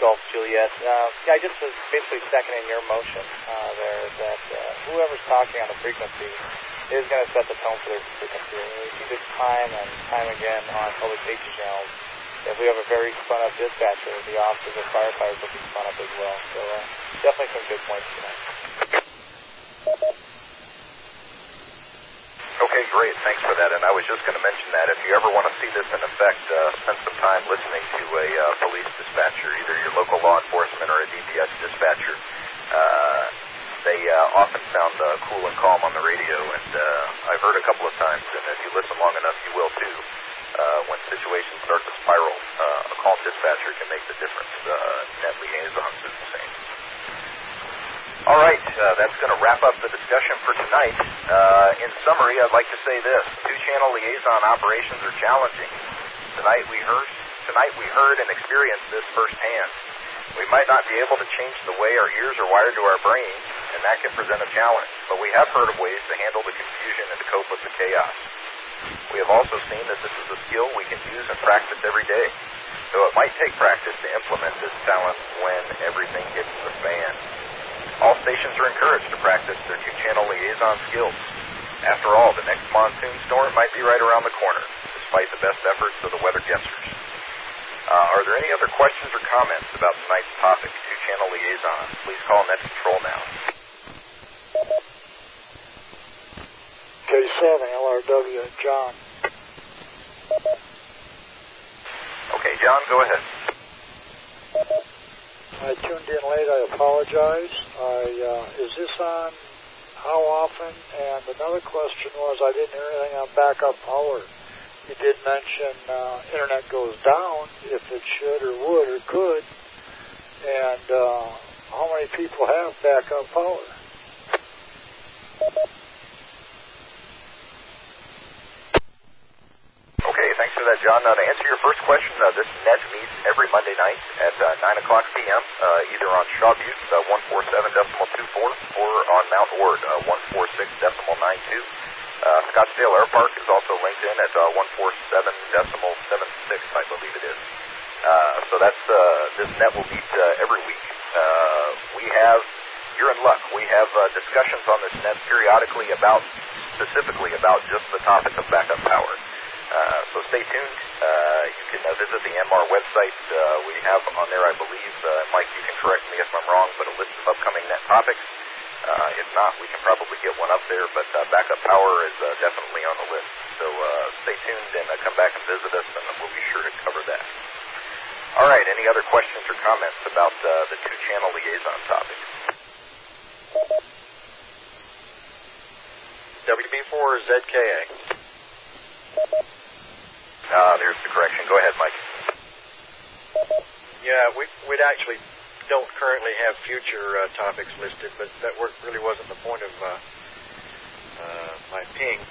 L: Golf Juliet. Uh, yeah, I just was basically seconding your motion uh, there that uh, whoever's talking on the frequency is going to set the tone for their frequency. And we see this time and time again on public safety channels. If we have a very spun up dispatcher, the officers or firefighters will be spun up as well. So uh, definitely some good points tonight.
A: Okay, great. Thanks for that. And I was just going to mention that if you ever want to see this in effect, uh, spend some time listening to a uh, police dispatcher, either your local law enforcement or a DPS dispatcher. Uh, they uh, often sound uh, cool and calm on the radio, and uh, I've heard a couple of times, and if you listen long enough, you will too. Uh, when situations start to spiral, uh, a calm dispatcher can make the difference. Uh, net liaisons is the same. All right, uh, that's going to wrap up the discussion for tonight. Uh, in summary, I'd like to say this: two-channel liaison operations are challenging. Tonight we heard, tonight we heard and experienced this firsthand. We might not be able to change the way our ears are wired to our brains, and that can present a challenge. But we have heard of ways to handle the confusion and to cope with the chaos. We have also seen that this is a skill we can use and practice every day. Though it might take practice to implement this talent when everything hits the fan. All stations are encouraged to practice their two-channel liaison skills. After all, the next monsoon storm might be right around the corner, despite the best efforts of the weather guessers. Uh, are there any other questions or comments about tonight's topic, two-channel liaison? Please call Net Control now.
I: K7 LRW, John.
A: Okay, John, go ahead.
I: I tuned in late. I apologize. I uh, is this on? How often? And another question was I didn't hear anything on backup power. You did mention uh, internet goes down if it should or would or could, and uh, how many people have backup power?
A: Okay, thanks for that, John. Now, to answer your first question, uh, this net meets every Monday night at uh, 9 o'clock p.m., uh, either on Shaw Butte, uh, 147.24, or on Mount Ward, uh, 146.92. Uh, Scottsdale Air Park is also linked in at uh, 147.76, I believe it is. Uh, so that's uh, this net will meet uh, every week. Uh, we have, you're in luck. We have uh, discussions on this net periodically about, specifically about just the topic of backup power. Uh, so stay tuned. Uh, you can uh, visit the MR website. Uh, we have on there, I believe, uh, Mike, you can correct me if I'm wrong, but a list of upcoming net topics. Uh, if not, we can probably get one up there, but uh, backup power is uh, definitely on the list. So uh, stay tuned and uh, come back and visit us, and we'll be sure to cover that. All right, any other questions or comments about uh, the two-channel liaison topic?
G: WB4 ZKA.
A: Uh, there's the correction. Go ahead, Mike.
G: Yeah, we we'd actually don't currently have future uh, topics listed, but that wor- really wasn't the point of uh, uh, my ping.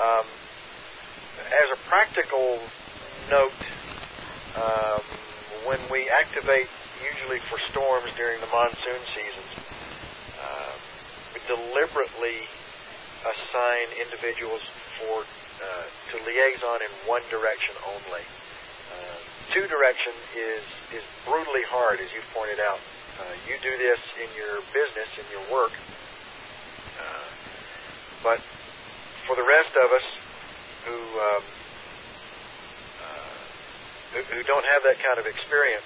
G: Um, as a practical note, um, when we activate, usually for storms during the monsoon seasons, uh, we deliberately assign individuals for uh, to liaison in one direction only. Uh, two direction is is brutally hard, as you've pointed out. Uh, you do this in your business, in your work, uh, but for the rest of us who, um, uh, who who don't have that kind of experience,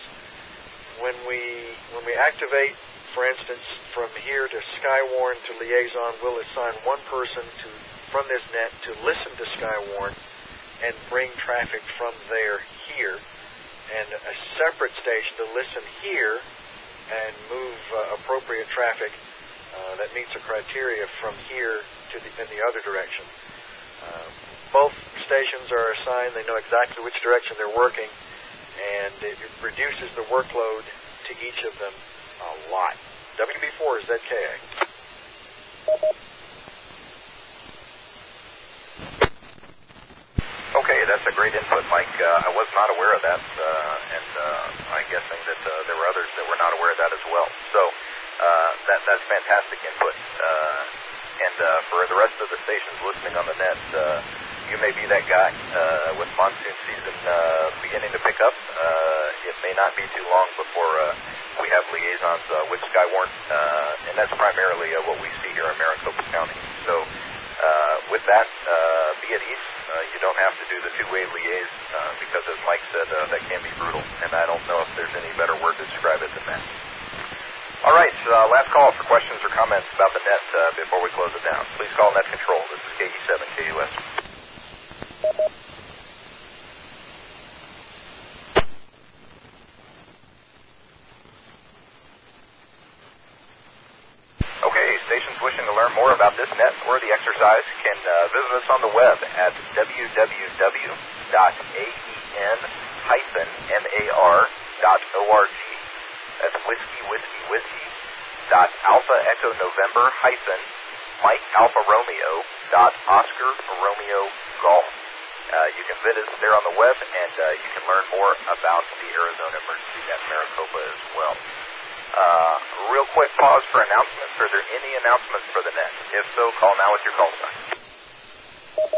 G: when we when we activate, for instance, from here to Skywarn to liaison, we'll assign one person to from this net to listen to Skywarn and bring traffic from there here, and a separate station to listen here and move uh, appropriate traffic uh, that meets the criteria from here to the, in the other direction. Uh, both stations are assigned; they know exactly which direction they're working, and it reduces the workload to each of them a lot. WB4 is ZKA.
A: Okay, that's a great input, Mike. Uh, I was not aware of that, uh, and uh, I'm guessing that uh, there were others that were not aware of that as well. So uh, that that's fantastic input. Uh, and uh, for the rest of the stations listening on the net, uh, you may be that guy uh, with monsoon season uh, beginning to pick up. Uh, it may not be too long before uh, we have liaisons uh, with Skywarn, uh, and that's primarily uh, what we see here in Maricopa County. So with that, uh, be at ease. Uh, you don't have to do the two-way liaise uh, because, as Mike said, that can be brutal, and I don't know if there's any better word to describe it than that. All right, uh, last call for questions or comments about the net uh, before we close it down. Please call Net Control. This is KE7 KUS. Okay, stations wishing to learn more about this net or the exercise can uh, visit us on the web at www.aen-mar.org. That's whiskey, whiskey, whiskey. Dot alpha echo November hyphen Mike Alpha Romeo dot Oscar Romeo Golf. Uh, you can visit us there on the web, and uh, you can learn more about the Arizona Emergency Net Maricopa as well. Uh, real quick pause for announcements. Are there any announcements for the net? If so, call now with your call sign. Okay,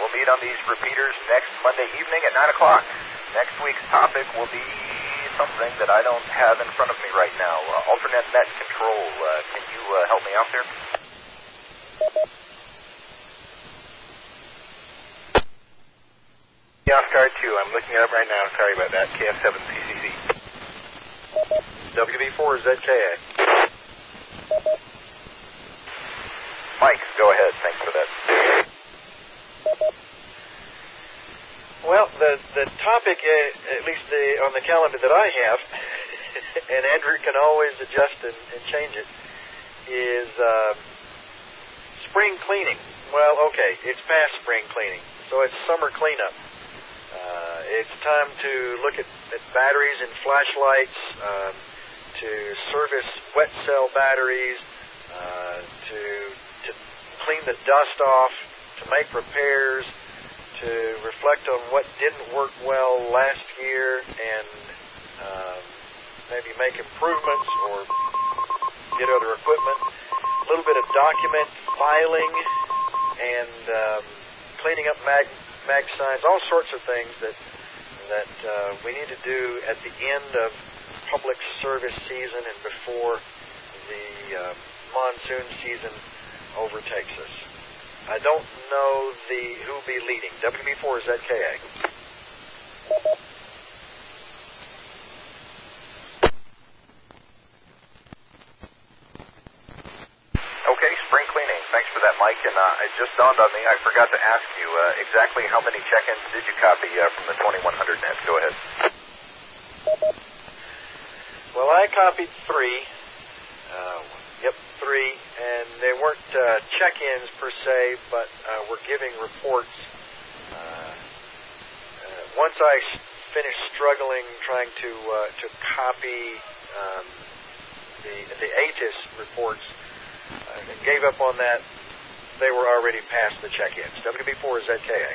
A: we'll meet on these repeaters next Monday evening at 9 o'clock. Next week's topic will be something that I don't have in front of me right now. Uh, alternate net control. Uh, can you uh, help me out there?
B: Oscar 2, I'm looking it up right now. Sorry about that. KF7CCC.
G: WB4ZKA.
A: Mike, go ahead. Thanks for that.
G: Well, the the topic, uh, at least the, on the calendar that I have, and Andrew can always adjust and, and change it, is uh, spring cleaning. Well, okay, it's past spring cleaning, so it's summer cleanup. It's time to look at, at batteries and flashlights, um, to service wet cell batteries, uh, to to clean the dust off, to make repairs, to reflect on what didn't work well last year, and um, maybe make improvements or get other equipment. A little bit of document filing and um, cleaning up mag mag signs, all sorts of things that that uh, we need to do at the end of public service season and before the uh, monsoon season overtakes us. I don't know the who be leading. WB4 is ZKA.
A: Okay, spring cleaning. Thanks for that, Mike. And uh, it just dawned on me, I forgot to ask you uh, exactly how many check-ins did you copy uh, from the 2100 net? Go ahead.
G: Well, I copied three. Uh, yep, three, and they weren't uh, check-ins per se, but uh, we're giving reports. Uh, uh, once I finished struggling trying to uh, to copy um, the the ATIS reports, gave up on that. They were already past the check-ins. WB4 is ZKA.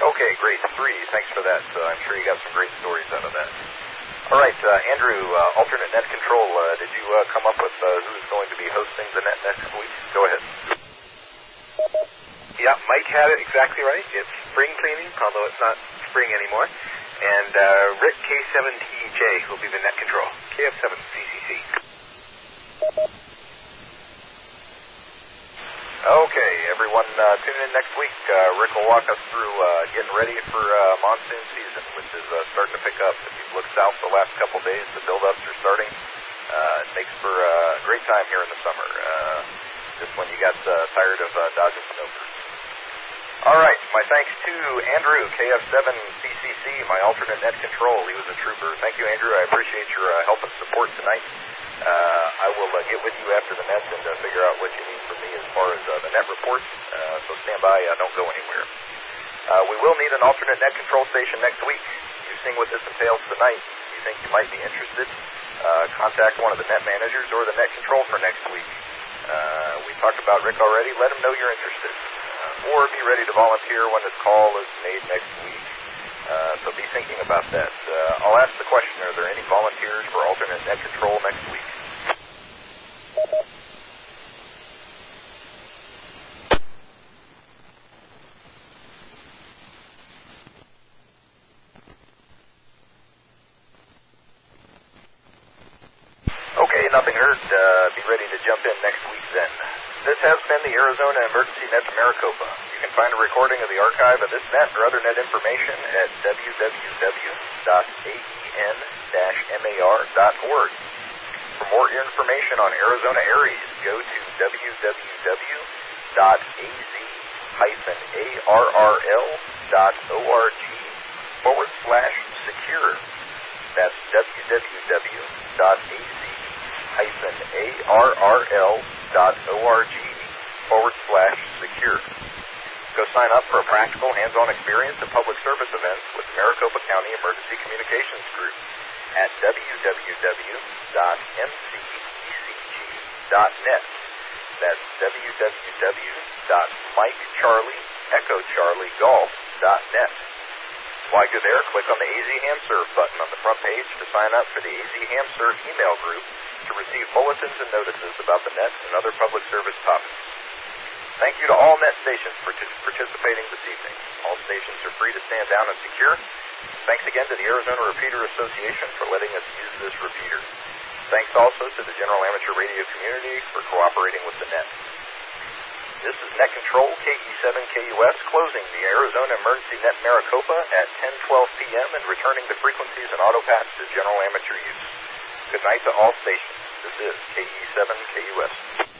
A: Okay, great. Three. Thanks for that. Uh, I'm sure you got some great stories out of that. All right, uh, Andrew, uh, alternate net control. Uh, did you uh, come up with uh, who's going to be hosting the net next week? Go ahead.
B: Yeah, Mike had it exactly right. It's spring cleaning, although it's not spring anymore. And uh, Rick K7TJ will be the net control. KF7CCC.
A: Okay, everyone, uh, tune in next week. Uh, Rick will walk us through uh, getting ready for uh, monsoon season, which is uh, starting to pick up. If you've looked south the last couple days, the build-ups are starting. It makes for a great time here in the summer, just when you got tired of dodging snowbirds. All right, my thanks to Andrew, KF7CCC, my alternate net control. He was a trooper. Thank you, Andrew. I appreciate your uh, help and support tonight. Uh, I will uh, get with you after the nets and uh, figure out what you need from me as far as uh, the net reports. Uh, so stand by. Uh, don't go anywhere. Uh, we will need an alternate net control station next week. You've seen what this entails tonight. If You think you might be interested? Uh, contact one of the net managers or the net control for next week. Uh, we talked about Rick already. Let him know you're interested. Or be ready to volunteer when this call is made next week. Uh, so be thinking about that. Uh, I'll ask the question, are there any volunteers for alternate net control next week? Okay, nothing heard. Uh, be ready to jump in next week then. This has been the Arizona Emergency Net Maricopa. You can find a recording of the archive of this net or other net information at www.aen-mar.org. For more information on Arizona ARES, go to www.az-arrl.org forward slash secure. That's www.az-arrl.org forward slash secure. Go sign up for a practical hands-on experience of public service events with Maricopa County Emergency Communications Group at www.mcecg.net. That's www.mikecharlieechocharliegolf.net. While you're there, click on the AZ HamServe button on the front page to sign up for the AZ HamServe email group to receive bulletins and notices about the net and other public service topics. Thank you to all net stations for participating this evening. All stations are free to stand down and secure. Thanks again to the Arizona Repeater Association for letting us use this repeater. Thanks also to the general amateur radio community for cooperating with the net. This is Net Control KE7KUS closing the Arizona Emergency Net Maricopa at 10:12 p.m. and returning the frequencies and autopats to general amateur use. Good night to all stations. This is KE7KUS.